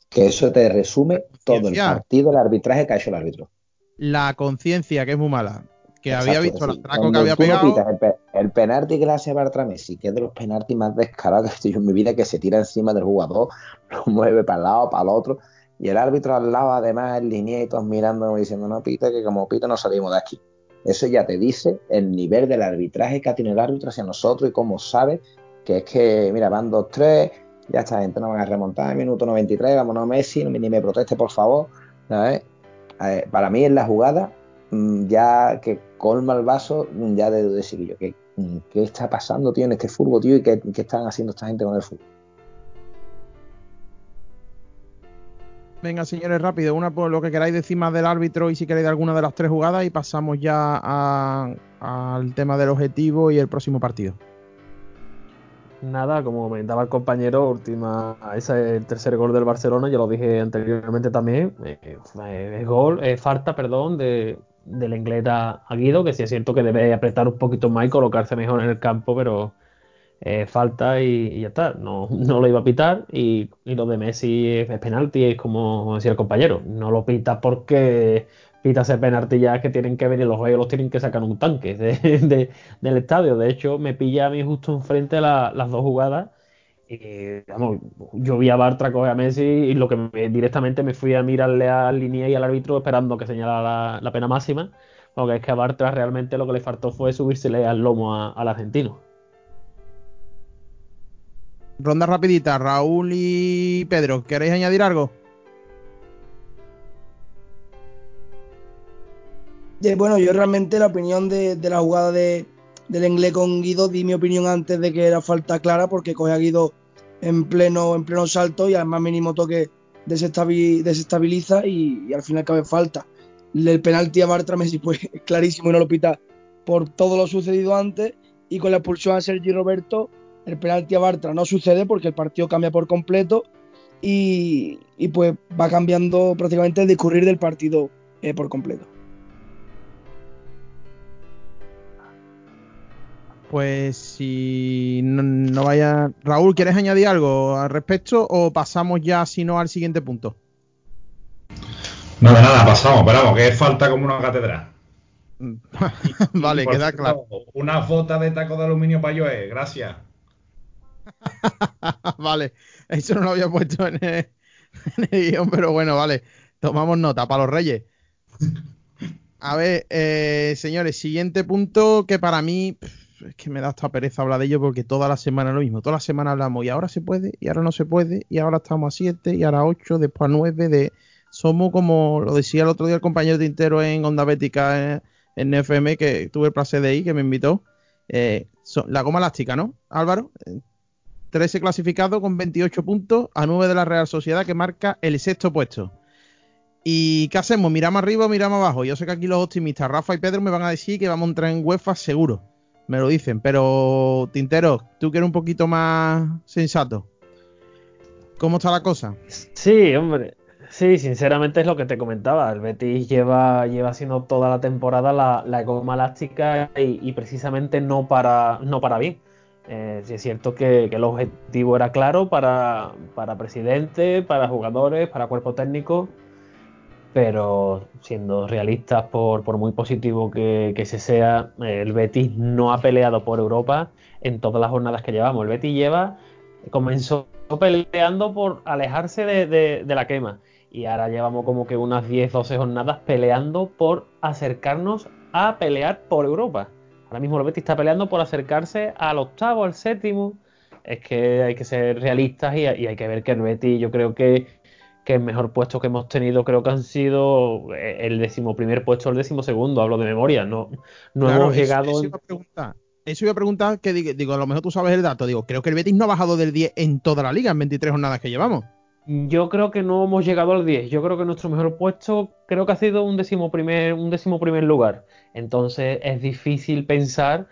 Que eso te resume todo el partido, el arbitraje que ha hecho el árbitro. La conciencia, que es muy mala que Exacto, había visto el atraco que había pegado. Pitas, el, pe el, penalti que le hace Bartra Messi, que es de los penaltis más descarados que he visto yo en mi vida, que se tira encima del jugador, lo mueve para el lado, para el otro, y el árbitro al lado, además, en línea y todos mirando diciendo, no pita, que como pita no salimos de aquí. Eso ya te dice el nivel del arbitraje que ha tenido el árbitro hacia nosotros y cómo sabe que es que, mira, van 2-3, ya esta gente no van a remontar, minuto 93, vámonos Messi, ni me proteste, por favor. Eh, para mí es la jugada ya que colma el vaso ya de decir yo, ¿qué, ¿qué, está pasando, tío, en este fútbol, tío? ¿Y qué, qué, están haciendo esta gente con el fútbol? Venga, señores, rápido, una por lo que queráis decir más del árbitro y si queréis de alguna de las tres jugadas y pasamos ya al tema del objetivo y el próximo partido. Nada, como comentaba el compañero, última, ese es el tercer gol del Barcelona, ya lo dije anteriormente también, eh, eh, gol, eh, falta, perdón, de, del inglés a, Guido, que sí es cierto que debe apretar un poquito más y colocarse mejor en el campo, pero eh, falta y, ya está. No, no, lo iba a pitar. Y, y lo de Messi es, penalti, es como decía el compañero. No lo pita porque pita ese penalti ya que tienen que venir los juegos, los tienen que sacar un tanque de, de, del estadio. De hecho, me pilla a mí justo enfrente la, las dos jugadas. Y, vamos, yo vi a Bartra coger a Messi y lo que me, directamente me fui a mirarle al línea y al árbitro esperando que señalara la, la, pena máxima, porque es que a Bartra realmente lo que le faltó fue subírsele al lomo a, al argentino. Ronda rapidita, Raúl y Pedro, ¿queréis añadir algo? Eh, bueno, yo realmente la opinión de, la jugada de, del inglés con Guido, di mi opinión antes de que era falta clara porque coge a Guido en pleno, en pleno salto y al más mínimo toque desestabiliza y, y al final cabe falta. El penalti a Bartra Messi pues clarísimo y no lo pita por todo lo sucedido antes y con la expulsión a Sergi Roberto el penalti a Bartra no sucede porque el partido cambia por completo y, y pues va cambiando prácticamente el discurrir del partido eh, por completo. Pues si no, no, vaya. Raúl, ¿quieres añadir algo al respecto o pasamos ya, si no, al siguiente punto? No, de nada, pasamos, pero vamos, que falta como una catedral. vale, queda claro. Una bota de taco de aluminio para Joe, gracias. vale, eso no lo había puesto en el, en guion, pero bueno, vale. Tomamos nota para los reyes. A ver, eh, señores, siguiente punto que para mí es que me da hasta pereza hablar de ello porque toda la semana lo mismo. Toda la semana hablamos y ahora se puede, y ahora no se puede, y ahora estamos a 7, y ahora a 8, después a 9, de somos como lo decía el otro día el compañero Tintero en Onda Bética en, en FM, que tuve el placer de ir, que me invitó. Eh, la goma elástica, ¿no, Álvaro? 13 clasificados con 28 puntos a 9 de la Real Sociedad que marca el sexto puesto. ¿Y qué hacemos? ¿Miramos arriba o miramos abajo? Yo sé que aquí los optimistas, Rafa y Pedro, me van a decir que vamos a entrar en UEFA seguro. Me lo dicen, pero Tintero, tú que eres un poquito más sensato. ¿Cómo está la cosa? Sí, hombre. Sí, sinceramente es lo que te comentaba. El Betis lleva, lleva haciendo toda la temporada la, la goma elástica y, precisamente no para, no para bien. Eh, es cierto que, el objetivo era claro para, para presidente, para jugadores, para cuerpo técnico, pero siendo realistas, por, muy positivo que, se sea, el Betis no ha peleado por Europa en todas las jornadas que llevamos. El Betis lleva, comenzó peleando por alejarse de, de la quema y ahora llevamos como que unas 10, 12 jornadas peleando por acercarnos a pelear por Europa. Ahora mismo el Betis está peleando por acercarse al octavo, al séptimo. Es que hay que ser realistas y, hay que ver que el Betis, yo creo que, que, el mejor puesto que hemos tenido, creo que han sido eh, el decimoprimer puesto o el decimosegundo. Hablo de memoria, no, no hemos llegado. Eso, iba a preguntar, eso iba a preguntar, que digo, a lo mejor tú sabes el dato. Digo, creo que el Betis no ha bajado del 10 en toda la liga, en 23 jornadas que llevamos. Yo creo que no hemos llegado al 10. Yo creo que nuestro mejor puesto creo que ha sido un décimo primer, un primer lugar. Entonces es difícil pensar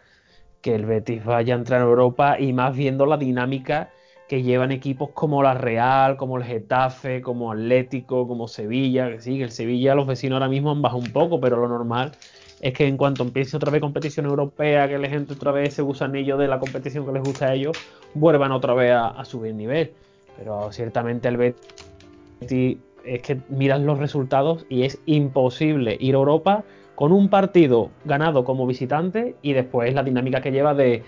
que el Betis vaya a entrar en Europa y más viendo la dinámica que llevan equipos como la Real, como el Getafe, como Atlético, como Sevilla. Que sí, que el Sevilla, los vecinos ahora mismo han bajado un poco, pero lo normal es que en cuanto empiece otra vez competición europea, que les entre otra vez ese gusanillo de la competición que les gusta a ellos, vuelvan otra vez a subir nivel. Pero ciertamente el Betis es que miras los resultados y es imposible ir a Europa con un partido ganado como visitante y después la dinámica que lleva de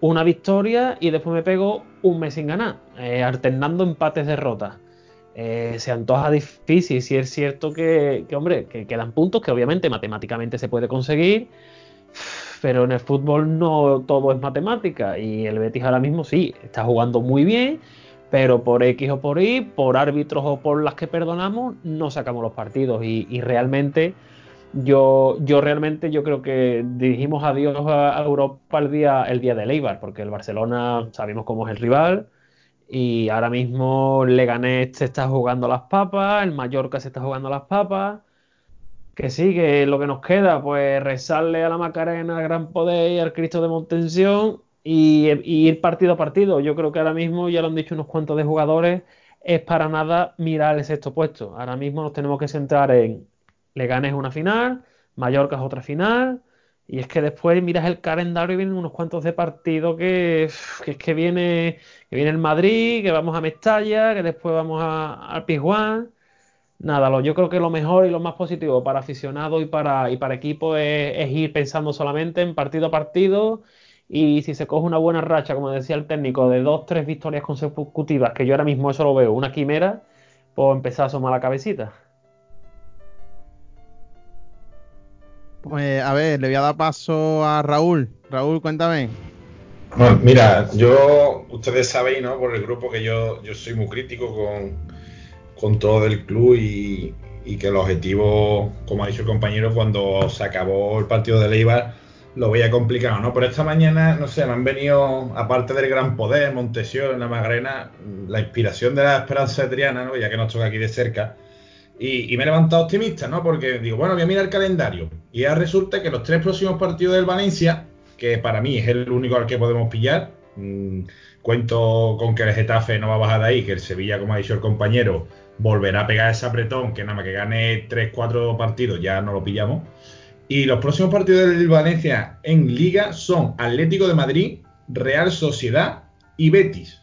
una victoria y después me pego un mes sin ganar, eh, alternando empates derrotas. Eh, se antoja difícil, si es cierto que, hombre, que quedan puntos que obviamente matemáticamente se puede conseguir, pero en el fútbol no todo es matemática y el Betis ahora mismo sí, está jugando muy bien, pero por X o por Y, por árbitros o por las que perdonamos, no sacamos los partidos. Y, realmente yo, yo realmente yo creo que dirigimos adiós a, Europa el día, el día de Eibar, porque el Barcelona sabemos cómo es el rival. Y ahora mismo Leganés se está jugando las papas, el Mallorca se está jugando las papas, que sí, que lo que nos queda, pues rezarle a la Macarena, al Gran Poder y al Cristo de Montensión y, ir partido a partido. Yo creo que ahora mismo, ya lo han dicho unos cuantos de jugadores, es para nada mirar el sexto puesto. Ahora mismo nos tenemos que centrar en Leganés una final, Mallorca es otra final, y es que después miras el calendario y vienen unos cuantos de partido que, es que viene, que viene el Madrid, que vamos a Mestalla, que después vamos al Pizjuán. Nada, yo creo que lo mejor y lo más positivo para aficionados y para, y para equipo es ir pensando solamente en partido a partido y si se coge una buena racha, como decía el técnico, de dos, tres victorias consecutivas, que yo ahora mismo eso lo veo, una quimera, pues empezar a asomar la cabecita. Pues a ver, le voy a dar paso a Raúl. Raúl, cuéntame. Bueno, mira, yo, ustedes sabéis, ¿no? Por el grupo que yo, yo soy muy crítico con, con todo el club y, y, que el objetivo, como ha dicho el compañero, cuando se acabó el partido de Leibar, lo veía complicado, ¿no? Pero esta mañana, no sé, me han venido, aparte del gran poder, Montesión, la Magrena, la inspiración de la esperanza de ¿no? Ya que nos toca aquí de cerca. Y, me he levantado optimista, ¿no? Porque digo, bueno, voy a mirar el calendario. Y ya resulta que los tres próximos partidos del Valencia, que para mí es el único al que podemos pillar, mm, cuento con que el Getafe no va a bajar de ahí, que el Sevilla, como ha dicho el compañero, volverá a pegar ese apretón, que nada más que gane 3-4 partidos ya no lo pillamos. Y los próximos partidos del Valencia en Liga son Atlético de Madrid, Real Sociedad y Betis.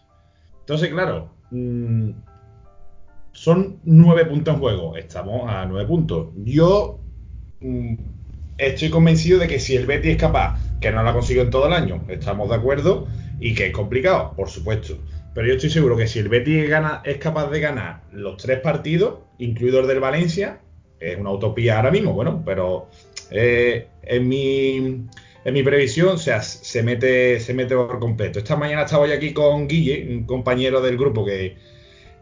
Entonces, claro, mm, son nueve puntos en juego. Estamos a nueve puntos. Yo mm, estoy convencido de que si el Betis es capaz, que no lo ha conseguido en todo el año, estamos de acuerdo, y que es complicado, por supuesto. Pero yo estoy seguro que si el Betis gana, es capaz de ganar los tres partidos, incluido el del Valencia, es una utopía ahora mismo, bueno, pero eh, en, mi, en mi previsión, o sea, se mete, se mete por completo. Esta mañana estaba yo aquí con Guille, un compañero del grupo que,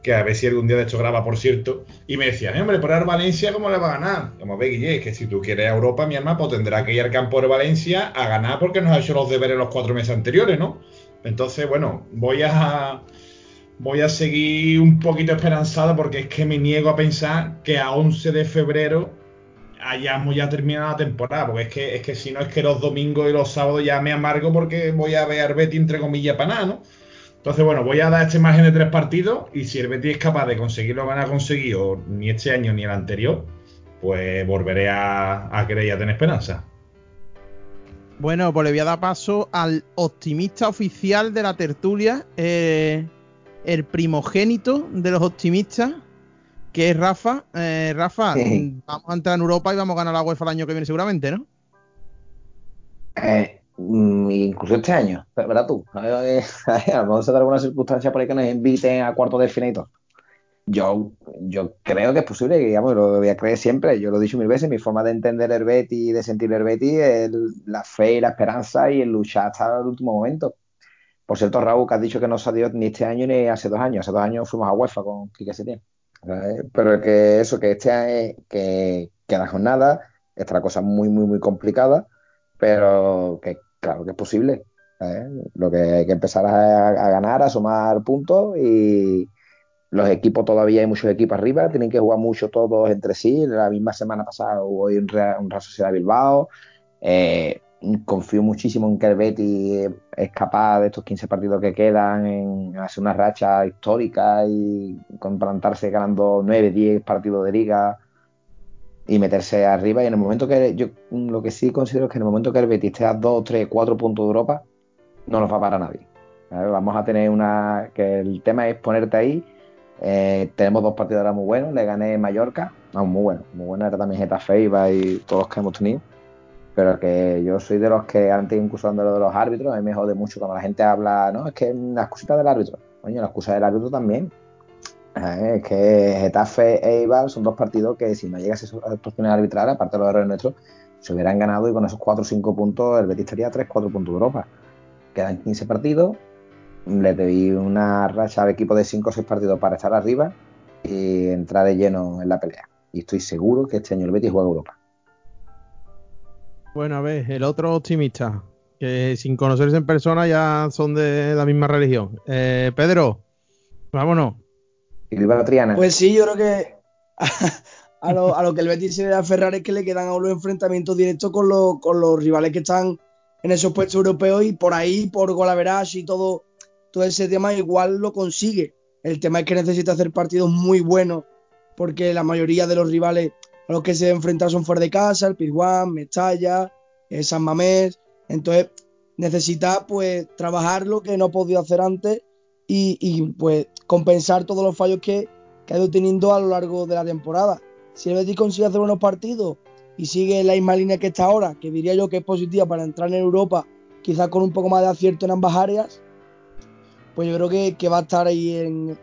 que a ver si algún día de hecho graba, por cierto, y me decía, hombre, por el Valencia, ¿cómo le va a ganar? Como ve, Guille, que si tú quieres a Europa, mi hermano, pues tendrá que ir al campo de Valencia a ganar porque nos ha hecho los deberes los cuatro meses anteriores, ¿no? Entonces, bueno, voy a voy a seguir un poquito esperanzado porque es que me niego a pensar que a 11 de febrero hayamos ya terminado la temporada, porque es que, es que si no es que los domingos y los sábados ya me amargo porque voy a ver Betty entre comillas para nada, ¿no? Entonces, bueno, voy a dar este margen de tres partidos y si el Betis es capaz de conseguir lo que han conseguido ni este año ni el anterior, pues volveré a, a creer y a tener esperanza. Bueno, pues le voy a dar paso al optimista oficial de la tertulia, eh, el primogénito de los optimistas, que es Rafa. Eh, Rafa, Sí. vamos a entrar en Europa y vamos a ganar la UEFA el año que viene seguramente, ¿no? Eh, mm, incluso este año, ¿verdad tú? A ver, a ver, vamos a dar alguna circunstancia por ahí que nos inviten a cuartos de final y todo. Yo, yo creo que es posible, digamos, lo voy a creer siempre, yo lo he dicho mil veces, mi forma de entender el Betis y de sentir el Betis es la fe y la esperanza y el luchar hasta el último momento. Por cierto, Raúl, que has dicho que no salió ni este año ni hace dos años, hace dos años fuimos a UEFA con Quique Setién. ¿Sabes? Pero que eso, que este año, que queda jornada, está la cosa muy, muy, muy complicada, pero que claro que es posible. Lo que hay que empezar a, a ganar, a sumar puntos y los equipos todavía hay muchos equipos arriba, tienen que jugar mucho todos entre sí. La misma semana pasada hubo un Real, un Real Sociedad Bilbao. Eh, confío muchísimo en que el Betis es capaz de estos 15 partidos que quedan en hacer una racha histórica y plantarse ganando 9, 10 partidos de liga y meterse arriba. Y en el momento que yo lo que sí considero es que en el momento que el Betis esté a 2, 3, 4 puntos de Europa, no nos va a parar nadie. Vamos a tener una. que el tema es ponerte ahí. Eh, tenemos dos partidos ahora muy buenos. Le gané Mallorca, no, muy bueno. Muy bueno era también Getafe, Iba y todos los que hemos tenido pero que yo soy de los que antes incluso hablando de los árbitros, a mí me jode mucho cuando la gente habla, no, es que la excusita del árbitro, coño, la excusa del árbitro también. Eh, Es que Getafe e Eibar son dos partidos que si no llegas a actuaciones arbitrales, aparte de los errores nuestros, se hubieran ganado y con esos 4 o 5 puntos el Betis estaría a 3 4 puntos de Europa. Quedan 15 partidos, le debí una racha al equipo de 5 o 6 partidos para estar arriba y entrar de lleno en la pelea. Y estoy seguro que este año el Betis juega Europa. Bueno, a ver, el otro optimista, que sin conocerse en persona ya son de la misma religión. Eh, Pedro, vámonos. Y viva la Triana. Pues sí, yo creo que a lo, a lo que el Betis se debe aferrar es que le quedan aún los enfrentamientos directos con los, con los rivales que están en esos puestos europeos y por ahí, por Golaveras y todo, todo ese tema, igual lo consigue. El tema es que necesita hacer partidos muy buenos porque la mayoría de los rivales a los que se enfrentan son fuera de casa, el Pizjuán, Mestalla, San Mamés. Entonces necesita pues trabajar lo que no ha podido hacer antes y, y, pues compensar todos los fallos que, que ha ido teniendo a lo largo de la temporada. Si el Betis consigue hacer unos partidos y sigue la misma línea que está ahora, que diría yo que es positiva para entrar en Europa, quizás con un poco más de acierto en ambas áreas, pues yo creo que, que va a estar ahí en,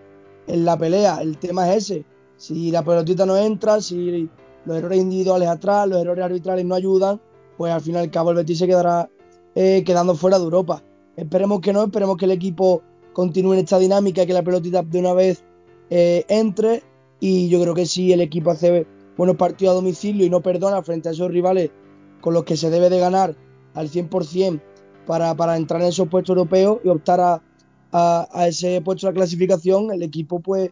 en, la pelea. El tema es ese. Si la pelotita no entra, si los errores individuales atrás, los errores arbitrales no ayudan, pues al fin y al cabo el Betis se quedará eh, quedando fuera de Europa. Esperemos que no, esperemos que el equipo continúe en esta dinámica y que la pelotita de una vez eh, entre. Y yo creo que si el equipo hace buenos partidos a domicilio y no perdona frente a esos rivales con los que se debe de ganar al 100% para, para entrar en esos puestos europeos y optar a, a, a, ese puesto de clasificación, el equipo pues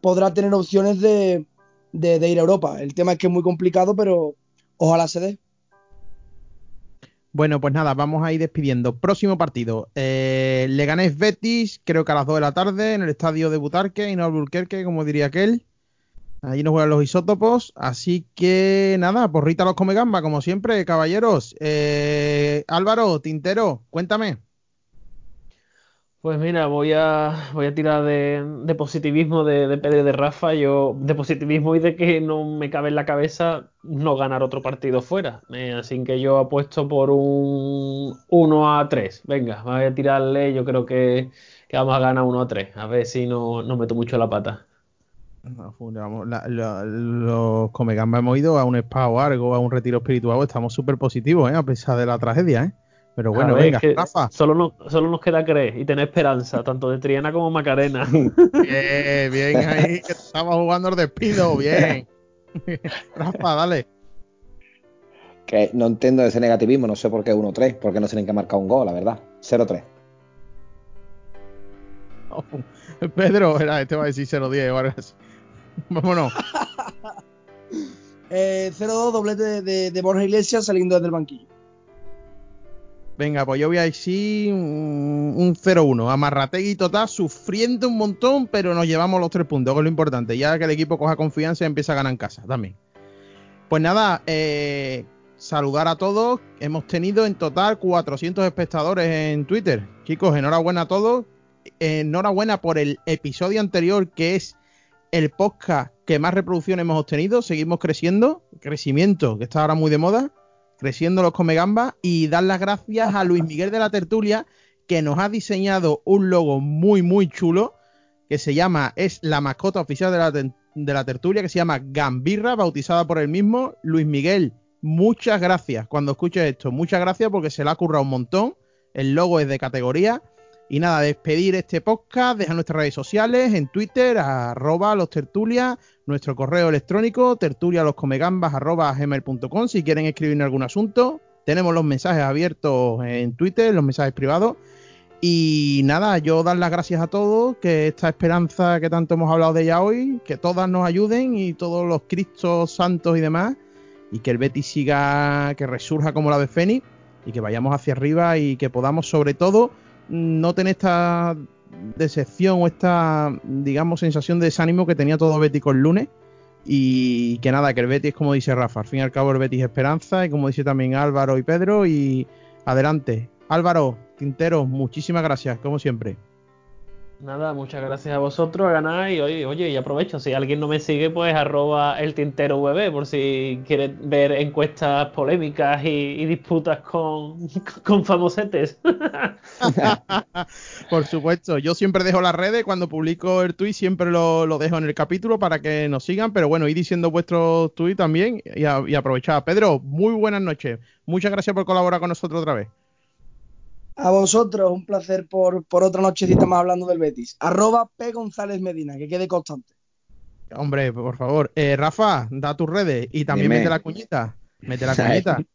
podrá tener opciones de, de, ir a Europa. El tema es que es muy complicado, pero ojalá se dé. Bueno, pues nada, vamos a ir despidiendo. Próximo partido. Eh, Leganés Betis, creo que a las 2 de la tarde, en el estadio de Butarque, y no Alburquerque, como diría aquel. Allí nos juegan los isótopos. Así que nada, porrita los come gamba, como siempre, caballeros. Eh, Álvaro, Tintero, cuéntame. Pues mira, voy a, voy a tirar de, positivismo de, de, Pedro y de Rafa. Yo, de positivismo y de que no me cabe en la cabeza no ganar otro partido fuera. Eh, así que yo apuesto por un 1 a 3. Venga, voy a tirarle. Yo creo que, que vamos a ganar 1 a 3. A ver si no, no meto mucho la pata. No, vamos, la, la, los Comegamba hemos ido a un spa o algo, a un retiro espiritual. Estamos súper positivos, ¿eh? a pesar de la tragedia. ¿eh? Pero bueno, ver, venga, que Rafa. Solo, nos- solo nos queda creer y tener esperanza, tanto de Triana como Macarena. Bien, bien ahí, que estaba jugando el despido, bien. Rafa, dale. Que no entiendo ese negativismo, no sé por qué 1-3, porque no tienen que marcar un gol, la verdad. 0-3. Pedro, era, este va a decir 0-10 o algo así. Vámonos. Eh, 0-2, doblete de, de- de Borja Iglesias saliendo desde el banquillo. Venga, pues yo voy a decir un, un 0-1. Amarrategui total, sufriendo un montón, pero nos llevamos los tres puntos, que es lo importante. Ya que el equipo coja confianza y empieza a ganar en casa también. Pues nada, eh, saludar a todos. Hemos tenido en total 400 espectadores en Twitter. Chicos, enhorabuena a todos. Enhorabuena por el episodio anterior, que es el podcast que más reproducción hemos obtenido. Seguimos creciendo. Crecimiento, que está ahora muy de moda creciendo los comegambas y dar las gracias a Luis Miguel de la Tertulia que nos ha diseñado un logo muy muy chulo que se llama es la mascota oficial de la, de la tertulia que se llama Gambirra bautizada por él mismo. Luis Miguel muchas gracias cuando escuches esto. Muchas gracias porque se le ha currado un montón. El logo es de categoría y nada despedir este podcast dejar nuestras redes sociales en Twitter arroba los tertulias nuestro correo electrónico tertulialoscomegambas.gmail.com si quieren escribirnos algún asunto. Tenemos los mensajes abiertos en Twitter, los mensajes privados. Y nada, yo dar las gracias a todos, que esta esperanza que tanto hemos hablado de ella hoy, que todas nos ayuden y todos los Cristos santos y demás, y que el Betis siga, que resurja como la de Fénix, y que vayamos hacia arriba y que podamos sobre todo no tener esta decepción o esta, digamos, sensación de desánimo que tenía todo Bético el lunes. Y que nada, que el Betis, como dice Rafa, al fin y al cabo el Betis es esperanza, y como dice también Álvaro y Pedro, y adelante. Álvaro, Quintero, muchísimas gracias, como siempre. Nada, muchas gracias a vosotros a ganar y oye, oye, y aprovecho, si alguien no me sigue, pues arroba el tintero VB por si quieres ver encuestas polémicas y, disputas con, con famosetes. Por supuesto, yo siempre dejo las redes, cuando publico el tweet siempre lo, lo dejo en el capítulo para que nos sigan, pero bueno, ir diciendo vuestros tweets también y, y aprovechar. Pedro, muy buenas noches, muchas gracias por colaborar con nosotros otra vez. A vosotros, un placer por, por otra nochecita más hablando del Betis. Arroba P. González Medina, que quede constante. Hombre, por favor. Eh, Rafa, da tus redes y también Dime. mete la cuñita. Mete la cuñita.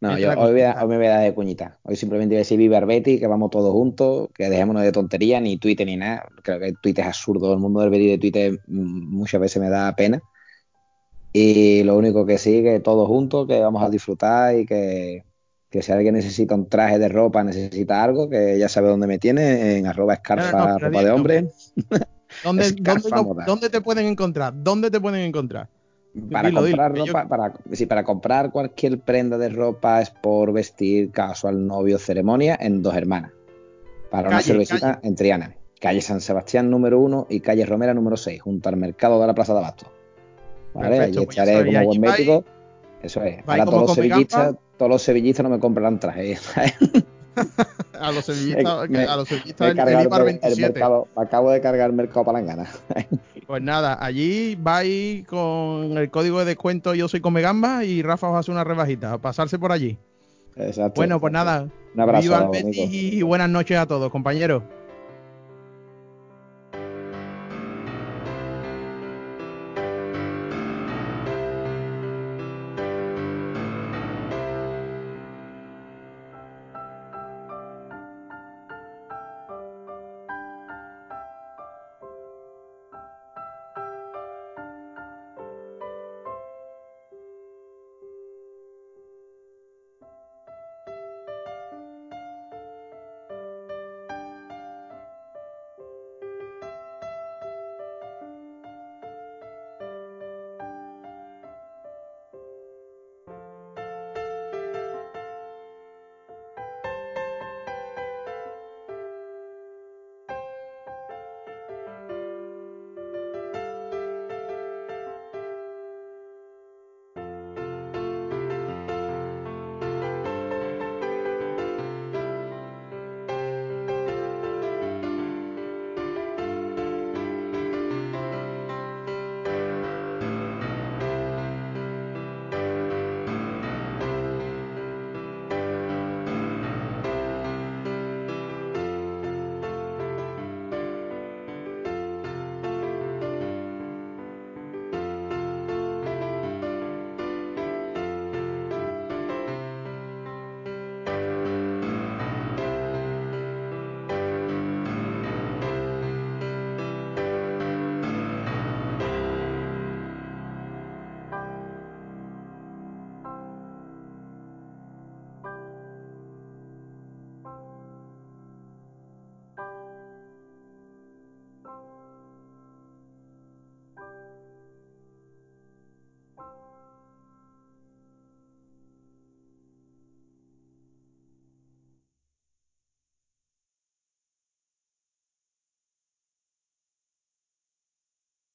No, Mete yo hoy, voy a, hoy me voy a dar de cuñita. Hoy simplemente voy a decir Viva el Betis, que vamos todos juntos, que dejémonos de tonterías, ni Twitter ni nada. Creo que Twitter es absurdo. El mundo del Betis de Twitter mm, muchas veces me da pena. Y lo único que sí, que todos juntos, que vamos a disfrutar y que, que si alguien necesita un traje de ropa, necesita algo, que ya sabe dónde me tiene, en arroba escarfa No, no, ropa de hombre. ¿Dónde, dónde, te pueden encontrar? ¿Dónde te pueden encontrar? Para Dilo, dilo, comprar yo- ropa, para, sí, para comprar cualquier prenda de ropa es por vestir casual novio ceremonia en dos hermanas. Para una Calle, cervecita en Triana. Calle San Sebastián número 1 y calle Romera número 6, junto al mercado de la Plaza de Abasto. ¿Vale? Perfecto, Allí pues estaré sabéis, como buen médico. Eso es. como todos los sevillistas. Todos los sevillistas no me compran traje. A los sevillistas, Me- a los sevillistas el, el cargado IVAR el 27. mercado, me acabo de cargar el mercado palangana. Pues nada, allí vais con el código de descuento Yo soy Come Gamba y Rafa os hace una rebajita. A pasarse por allí. Exacto. Bueno, pues nada. Un abrazo, Viva el Betis y buenas noches a todos, compañeros.